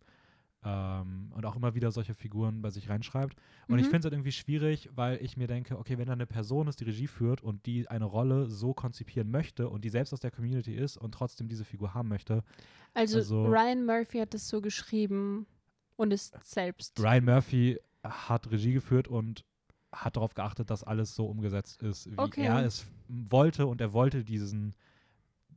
ähm, und auch immer wieder solche Figuren bei sich reinschreibt. Und ich Mhm. finde es halt irgendwie schwierig, weil ich mir denke, okay, wenn da eine Person ist, die Regie führt und die eine Rolle so konzipieren möchte und die selbst aus der Community ist und trotzdem diese Figur haben möchte, also, also- Ryan Murphy hat es so geschrieben und ist selbst. Ryan Murphy hat Regie geführt und hat darauf geachtet, dass alles so umgesetzt ist, wie Okay. er es wollte und er wollte diesen,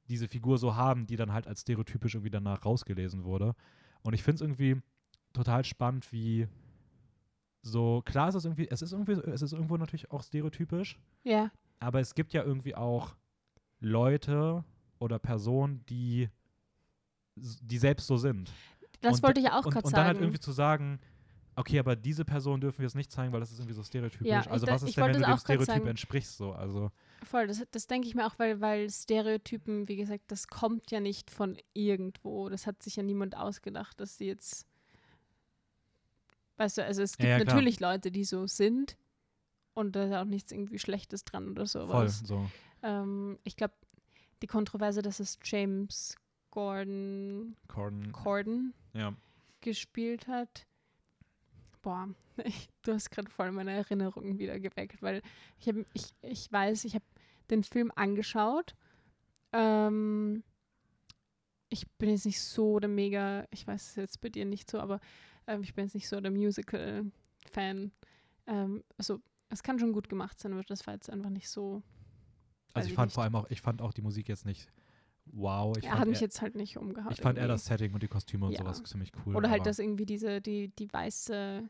diese Figur so haben, die dann halt als stereotypisch irgendwie danach rausgelesen wurde. Und ich finde es irgendwie total spannend, wie so, klar ist es irgendwie, es ist irgendwie, es ist irgendwo natürlich auch stereotypisch, Ja. aber es gibt ja irgendwie auch Leute oder Personen, die, die selbst so sind. Das Und- wollte ich auch und, gerade und dann halt sagen. irgendwie zu sagen, okay, aber diese Person dürfen wir jetzt nicht zeigen, weil das ist irgendwie so stereotypisch. Ja, also was ist denn, wenn du es dem Stereotyp sagen. entsprichst? So, also Voll, das, das denke ich mir auch, weil, weil Stereotypen, wie gesagt, das kommt ja nicht von irgendwo. Das hat sich ja niemand ausgedacht, dass sie jetzt. Weißt du, also es gibt Ja, ja, natürlich Leute, die so sind und da ist auch nichts irgendwie Schlechtes dran oder voll sowas. so. Ähm, ich glaube, die Kontroverse, dass es James Gordon Corden, Corden ja. gespielt hat. Boah, ich, du hast gerade voll meine Erinnerungen wieder geweckt, weil ich, hab, ich, ich weiß, ich habe den Film angeschaut. Ähm, ich bin jetzt nicht so der mega, ich weiß es jetzt bei dir nicht so, aber ähm, ich bin jetzt nicht so der Musical-Fan. Ähm, also es kann schon gut gemacht sein, aber das war jetzt einfach nicht so. Also ich fand nicht. vor allem auch, ich fand auch die Musik jetzt nicht wow. Ich er fand, hat mich eher, jetzt halt nicht umgehauen. ich fand eher irgendwie. das Setting und die Kostüme und Ja. sowas ziemlich cool. Oder halt, dass irgendwie diese, die, die weiße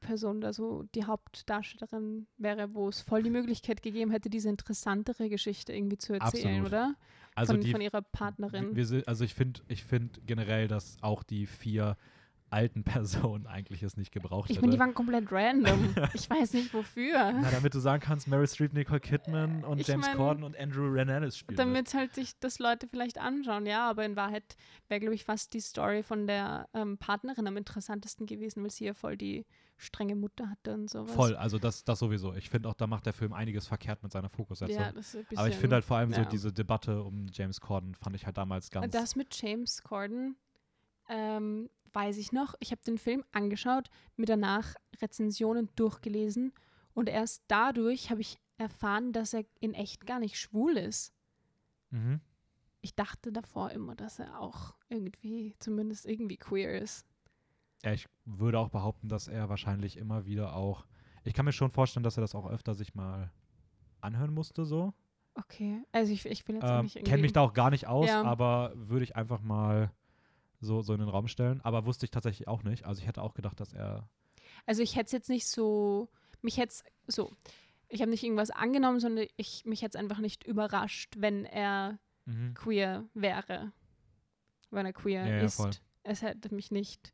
Person da so die Hauptdarstellerin wäre, wo es voll die Möglichkeit gegeben hätte, diese interessantere Geschichte irgendwie zu erzählen, Absolut. oder? also von, die, von ihrer Partnerin. Wir also ich finde ich find generell, dass auch die vier alten Personen eigentlich es nicht gebraucht ich hätte. meine, die waren komplett random. ich weiß nicht wofür. Na, damit du sagen kannst, Meryl Streep, Nicole Kidman und Ich James mein, Corden und Andrew Renanis spielen. mit. Damit halt sich das Leute vielleicht anschauen, ja, aber in Wahrheit wäre, glaube ich, fast die Story von der ähm, Partnerin am interessantesten gewesen, weil sie ja voll die strenge Mutter hatte und sowas. Voll, also das, das sowieso. Ich finde auch, da macht der Film einiges verkehrt mit seiner Fokussetzung. Ja, das ist ein bisschen, Aber ich finde halt vor allem so ja. diese Debatte um James Corden fand ich halt damals ganz. Das mit James Corden ähm, weiß ich noch. Ich habe den Film angeschaut, mir danach Rezensionen durchgelesen und erst dadurch habe ich erfahren, dass er in echt gar nicht schwul ist. mhm. Ich dachte davor immer, dass er auch irgendwie, zumindest irgendwie queer ist. Ja, ich würde auch behaupten, dass er wahrscheinlich immer wieder auch. Ich kann mir schon vorstellen, dass er das auch öfter sich mal anhören musste, so. Okay, also ich, ich will jetzt auch Ähm, nicht irgendwie... Kenne mich da auch gar nicht aus, Ja. aber würde ich einfach mal so, so in den Raum stellen. Aber wusste ich tatsächlich auch nicht. Also ich hätte auch gedacht, dass er. Also ich hätte es jetzt nicht so, mich hätte es so, ich habe nicht irgendwas angenommen, sondern ich, mich hätte es einfach nicht überrascht, wenn er Mhm. queer wäre. Wenn er queer Ja, ja, ist. voll. Es hätte mich nicht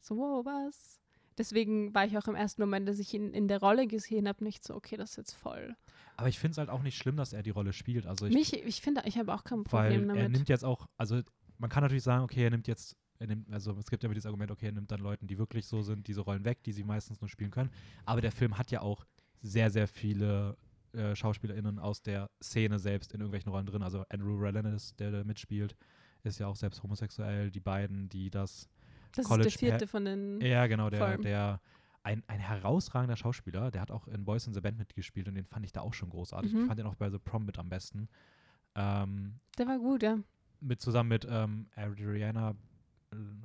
so, wow, was? Deswegen war ich auch im ersten Moment, dass ich ihn in der Rolle gesehen habe, nicht so, okay, das ist jetzt voll. Aber ich finde es halt auch nicht schlimm, dass er die Rolle spielt. Also ich, mich, ich finde, ich habe auch kein weil Problem er damit. nimmt jetzt auch, also man kann natürlich sagen, okay, er nimmt jetzt, er nimmt, also es gibt ja immer dieses Argument, okay, er nimmt dann Leuten, die wirklich so sind, diese Rollen weg, die sie meistens nur spielen können. Aber der Film hat ja auch sehr, sehr viele äh, SchauspielerInnen aus der Szene selbst in irgendwelchen Rollen drin. Also Andrew Relennis, der da mitspielt, ist ja auch selbst homosexuell. Die beiden, die das das College ist der vierte von den. Ja, genau, der, Voll. der ein, ein herausragender Schauspieler, der hat auch in Boys in the Band mitgespielt und den fand ich da auch schon großartig. Mhm. Ich fand den auch bei The Prom mit am besten. Ähm, Der war gut, ja. Mit zusammen mit ähm, Adriana Mhm.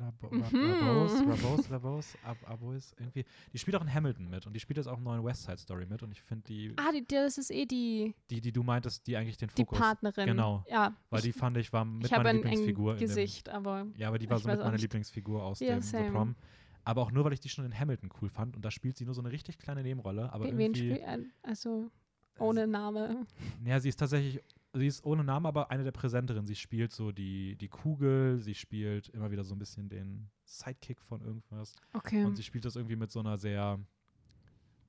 Rabos, Rabos, Rabos, Ab- Abois, irgendwie. Die spielt auch in Hamilton mit und die spielt jetzt auch im neuen West Side Story mit und ich finde die, Ah, die, die- das ist eh die, die, die du meintest, die eigentlich den die Fokus, Partnerin. Genau. Ja, weil die fand ich war mit ich meiner ein, Lieblingsfigur ein in dem, Gesicht, aber Ja, aber die war so mit meiner. Lieblingsfigur aus Ja, dem The same. Prom. Aber auch nur, weil ich die schon in Hamilton cool fand und da spielt sie nur so eine richtig kleine Nebenrolle. Aber wen irgendwie. spielt ein- also ohne Name. Ja, sie ist tatsächlich, sie ist ohne Namen, aber eine der präsenteren. Sie spielt so die, die Kugel, sie spielt immer wieder so ein bisschen den Sidekick von irgendwas. Okay. Und sie spielt das irgendwie mit so einer sehr,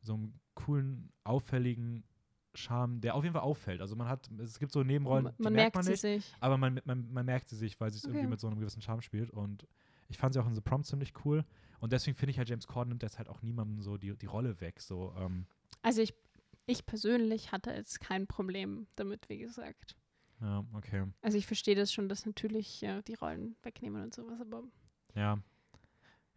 so einem coolen, auffälligen Charme, der auf jeden Fall auffällt. Also man hat, es gibt so Nebenrollen, man man merkt merkt man sie nicht, sich. aber man, man, man merkt sie sich, weil sie es Okay. irgendwie mit so einem gewissen Charme spielt. Und ich fand sie auch in The Prom ziemlich cool. Und deswegen finde ich halt, James Corden nimmt jetzt halt auch niemandem so die, die Rolle weg. So, ähm, Also ich, ich persönlich hatte jetzt kein Problem damit, wie gesagt. ja, okay. Also ich verstehe das schon, dass natürlich ja, die Rollen wegnehmen und sowas, aber Ja.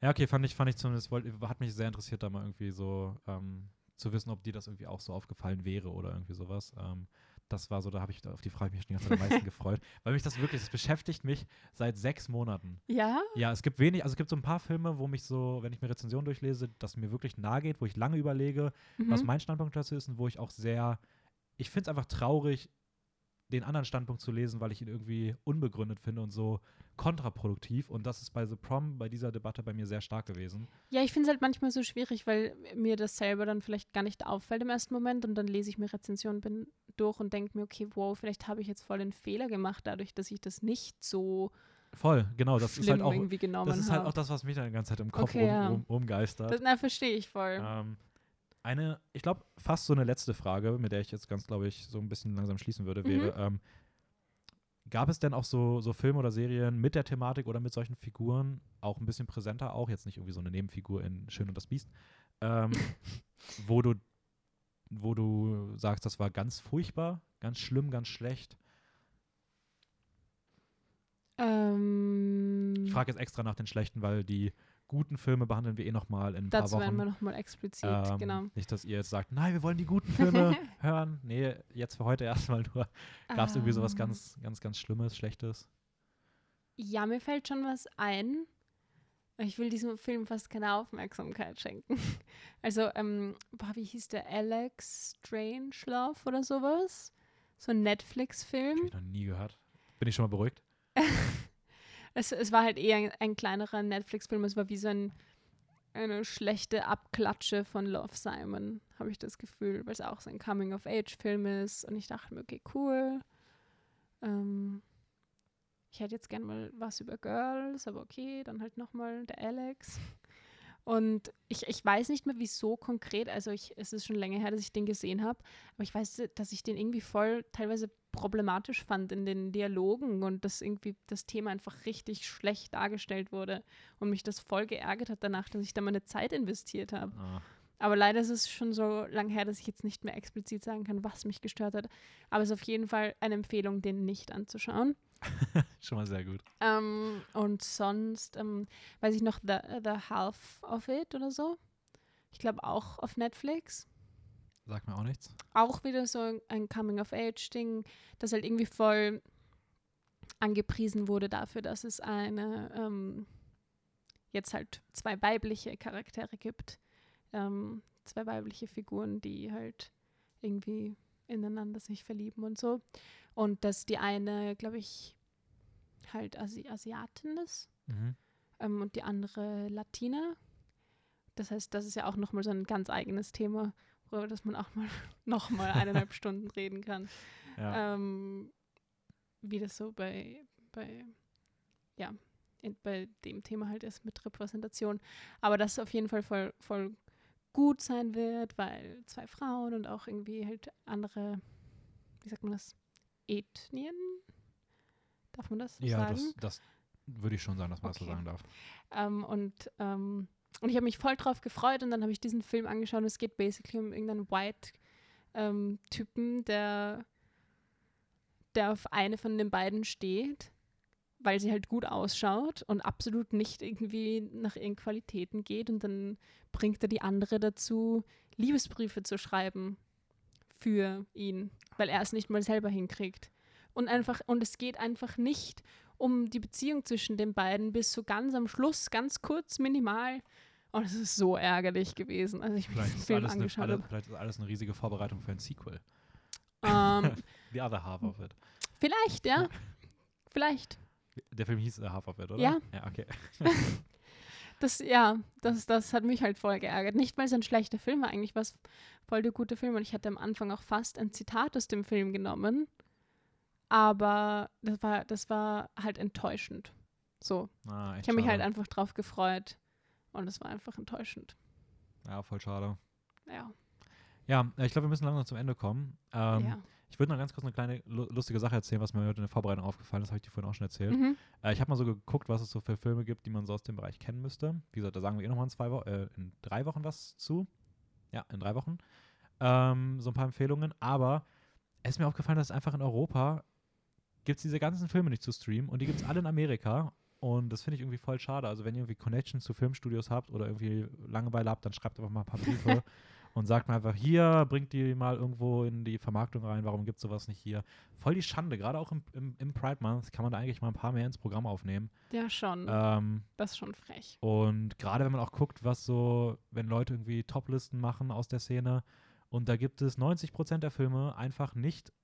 Ja, okay, fand ich, fand ich zumindest, wollt, hat mich sehr interessiert, da mal irgendwie so ähm, zu wissen, ob dir das irgendwie auch so aufgefallen wäre oder irgendwie sowas. Ähm, das war so, da habe ich, auf die Frage mich schon die ganze Zeit am meisten gefreut, weil mich das wirklich, das beschäftigt mich seit sechs Monaten. ja, Ja, es gibt wenig, also es gibt so ein paar Filme, wo mich so, wenn ich mir Rezensionen durchlese, das mir wirklich nahe geht, wo ich lange überlege, was mhm. mein Standpunkt dazu ist und wo ich auch sehr, ich finde es einfach traurig, den anderen Standpunkt zu lesen, weil ich ihn irgendwie unbegründet finde und so kontraproduktiv. Und das ist bei The Prom, bei dieser Debatte bei mir sehr stark gewesen. ja, ich finde es halt manchmal so schwierig, weil mir das selber dann vielleicht gar nicht auffällt im ersten Moment und dann lese ich mir Rezensionen bin durch und denke mir, okay, wow, vielleicht habe ich jetzt voll den Fehler gemacht, dadurch, dass ich das nicht so Voll, genau. Das ist halt auch, irgendwie genommen das ist halt auch das, was mich dann die ganze Zeit im Kopf Okay, um, um, umgeistert. Das, na, verstehe ich voll. Ähm, eine, ich glaube, fast so eine letzte Frage, mit der ich jetzt ganz, glaube ich, so ein bisschen langsam schließen würde, Mhm. wäre, ähm, gab es denn auch so, so Filme oder Serien mit der Thematik oder mit solchen Figuren, auch ein bisschen präsenter auch, jetzt nicht irgendwie so eine Nebenfigur in Schön und das Biest, ähm, wo du wo du sagst, das war ganz furchtbar, ganz schlimm, ganz schlecht. Ähm, Ich frage jetzt extra nach den schlechten, weil die guten Filme behandeln wir eh noch mal in ein dazu paar werden wir Wochen. nochmal explizit, Ähm, genau. Nicht, dass ihr jetzt sagt, nein, wir wollen die guten Filme hören. Nee, jetzt für heute erstmal nur. Gab es irgendwie sowas Ähm, ganz, ganz, ganz Schlimmes, Schlechtes? Ja, mir fällt schon was ein. Ich will diesem Film fast keine Aufmerksamkeit schenken. Also, ähm, boah, wie hieß der? Alex Strangelove oder sowas? So ein Netflix-Film. Hab ich noch nie gehört. Bin ich schon mal beruhigt? Es, es war halt eher ein, ein kleinerer Netflix-Film. Es war wie so ein, eine schlechte Abklatsche von Love Simon, habe ich das Gefühl, weil es auch so ein Coming-of-Age-Film ist. Und ich dachte mir, okay, cool. Ähm, ich hätte jetzt gern mal was über Girls, aber okay, dann halt nochmal der Alex. Und ich, ich weiß nicht mehr, wieso konkret, also ich, es ist schon länger her, dass ich den gesehen habe, aber ich weiß, dass ich den irgendwie voll teilweise problematisch fand in den Dialogen und dass irgendwie das Thema einfach richtig schlecht dargestellt wurde und mich das voll geärgert hat danach, dass ich da meine Zeit investiert habe. Ah, Aber leider ist es schon so lang her, dass ich jetzt nicht mehr explizit sagen kann, was mich gestört hat. Aber es ist auf jeden Fall eine Empfehlung, den nicht anzuschauen. schon mal sehr gut. Ähm, und sonst, ähm, weiß ich noch, the, the Half of It oder so. Ich glaube auch auf Netflix. Sagt mir auch nichts. Auch wieder so ein Coming-of-Age-Ding, das halt irgendwie voll angepriesen wurde dafür, dass es eine, ähm, jetzt halt zwei weibliche Charaktere gibt. Ähm, zwei weibliche Figuren, die halt irgendwie ineinander sich verlieben und so. Und dass die eine, glaube ich, halt Asi Asiatin ist Mhm. ähm, und die andere Latina. Das heißt, das ist ja auch nochmal so ein ganz eigenes Thema, worüber das man auch mal nochmal eineinhalb Stunden reden kann. Ja. Ähm, wie das so bei, bei, ja, in, bei dem Thema halt ist mit Repräsentation. Aber das auf jeden Fall voll, voll gut sein wird, weil zwei Frauen und auch irgendwie halt andere, wie sagt man das, Ethnien? Darf man das ja, sagen? das, das würde ich schon sagen, dass man das so Okay. sagen darf. Ähm, und, ähm, und ich habe mich voll drauf gefreut und dann habe ich diesen Film angeschaut und es geht basically um irgendeinen White-Typen, der, der auf eine von den beiden steht, weil sie halt gut ausschaut und absolut nicht irgendwie nach ihren Qualitäten geht und dann bringt er die andere dazu, Liebesbriefe zu schreiben für ihn, weil er es nicht mal selber hinkriegt. Und einfach, und es geht einfach nicht um die Beziehung zwischen den beiden bis so ganz am Schluss, ganz kurz, minimal. Und es ist so ärgerlich gewesen, als ich Vielleicht ist, Film alles eine, angeschaut alle, habe. vielleicht ist alles eine riesige Vorbereitung für ein Sequel. Ähm, The Other Half of It. vielleicht, ja. Vielleicht. Der Film hieß The Half of It, oder? Ja. Ja, okay. Das, ja, das, das hat mich halt voll geärgert. Nicht, weil es ein schlechter Film war, eigentlich war es voll der gute Film und ich hatte am Anfang auch fast ein Zitat aus dem Film genommen. Aber das war, das war halt enttäuschend. So. Ah, Ich habe mich halt einfach drauf gefreut und es war einfach enttäuschend. Ja, voll schade. Ja. Ja, äh, ich glaube, wir müssen langsam zum Ende kommen. Ähm, ja. Ich würde noch ganz kurz eine kleine lu- lustige Sache erzählen, was mir heute in der Vorbereitung aufgefallen ist. Habe ich dir vorhin auch schon erzählt. Mhm. Äh, ich habe mal so geguckt, was es so für Filme gibt, die man so aus dem Bereich kennen müsste. Wie gesagt, da sagen wir eh nochmal in, zwei Wo äh, in drei Wochen was zu. Ja, in drei Wochen. Ähm, so ein paar Empfehlungen. Aber es ist mir aufgefallen, dass einfach in Europa gibt es diese ganzen Filme nicht zu streamen und die gibt es alle in Amerika. Und das finde ich irgendwie voll schade. Also wenn ihr irgendwie Connections zu Filmstudios habt oder irgendwie Langeweile habt, dann schreibt einfach mal ein paar Briefe und sagt mir einfach, hier, bringt die mal irgendwo in die Vermarktung rein, warum gibt es sowas nicht hier? Voll die Schande, gerade auch im, im, im Pride Month kann man da eigentlich mal ein paar mehr ins Programm aufnehmen. Ja, schon. Ähm, das ist schon frech. und gerade wenn man auch guckt, was so, wenn Leute irgendwie Toplisten machen aus der Szene und da gibt es 90% der Filme einfach nicht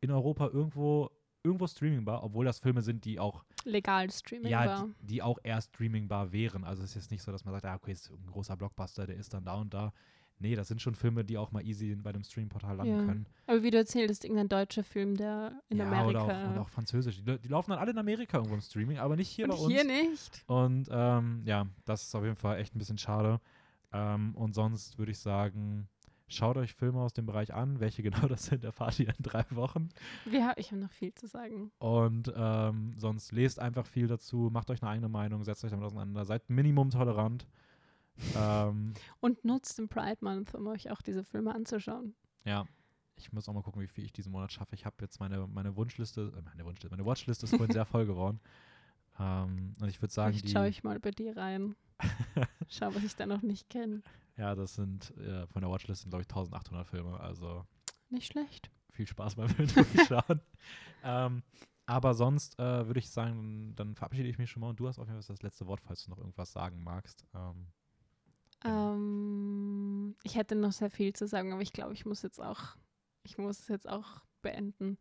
in Europa irgendwo irgendwo streamingbar, obwohl das Filme sind, die auch Legal Streaming ja, die, die auch eher streamingbar wären. Also es ist jetzt nicht so, dass man sagt, ah, okay, ist ein großer Blockbuster, der ist dann da und da. Nee, das sind schon Filme, die auch mal easy bei dem Streamportal landen Ja. können. Aber wie du erzählst, irgendein deutscher Film, der in ja, Amerika. Oder auch, oder auch französisch. Die, die laufen dann alle in Amerika irgendwo im Streaming, aber nicht hier und bei uns. hier nicht. Und ähm, ja, das ist auf jeden Fall echt ein bisschen schade. Ähm, und sonst würde ich sagen, schaut euch Filme aus dem Bereich an. Welche genau das sind, erfahrt ihr in drei Wochen. Wir, ich habe noch viel zu sagen. Und ähm, sonst lest einfach viel dazu, macht euch eine eigene Meinung, setzt euch damit auseinander, seid minimum tolerant. ähm, Und nutzt den Pride Month, um euch auch diese Filme anzuschauen. ja, ich muss auch mal gucken, wie viel ich diesen Monat schaffe. Ich habe jetzt meine, meine Wunschliste, äh, meine Wunschliste, meine Watchliste ist vorhin sehr voll geworden. Ähm, und ich würde sagen, Vielleicht schaue ich mal bei dir rein. Schau, was ich da noch nicht kenne. Ja, das sind äh, von der Watchliste, glaube ich, 1800 Filme. Also Nicht schlecht. viel Spaß beim Film durchschauen. ähm, aber sonst äh, würde ich sagen, dann verabschiede ich mich schon mal und du hast auf jeden Fall das letzte Wort, falls du noch irgendwas sagen magst. Ähm, Ähm, ich hätte noch sehr viel zu sagen, aber ich glaube, ich muss jetzt auch, ich muss es jetzt auch beenden.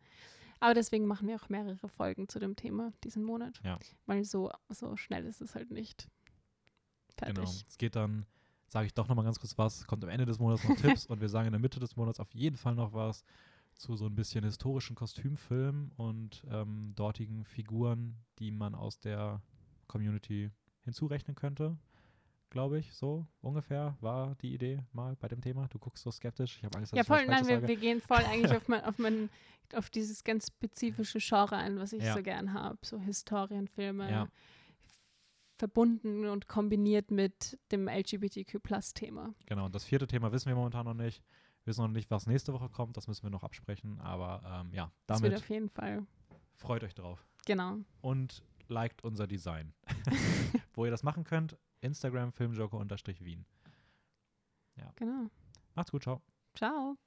Aber deswegen machen wir auch mehrere Folgen zu dem Thema diesen Monat. Ja. Weil so, so schnell ist es halt nicht. Fertig. Genau. Es geht dann, sage ich doch nochmal ganz kurz was, kommt am Ende des Monats noch Tipps und wir sagen in der Mitte des Monats auf jeden Fall noch was zu so ein bisschen historischen Kostümfilmen und ähm, dortigen Figuren, die man aus der Community hinzurechnen könnte. Glaube ich, so ungefähr war die Idee mal bei dem Thema. Du guckst so skeptisch. Ich habe Angst, dass Ja, ich voll, nein, wir, wir gehen voll eigentlich auf, mein, auf, mein, auf dieses ganz spezifische Genre ein, was ich Ja. so gern habe. So Historienfilme, Ja. Verbunden und kombiniert mit dem LGBTQ-Plus-Thema. Genau, und das vierte Thema wissen wir momentan noch nicht. Wir wissen noch nicht, was nächste Woche kommt. Das müssen wir noch absprechen. Aber ähm, ja, Das wird damit auf jeden Fall, freut euch drauf. genau. und liked unser Design. Wo ihr das machen könnt, Instagram filmjoker-wien. Genau. Macht's gut, ciao. Ciao.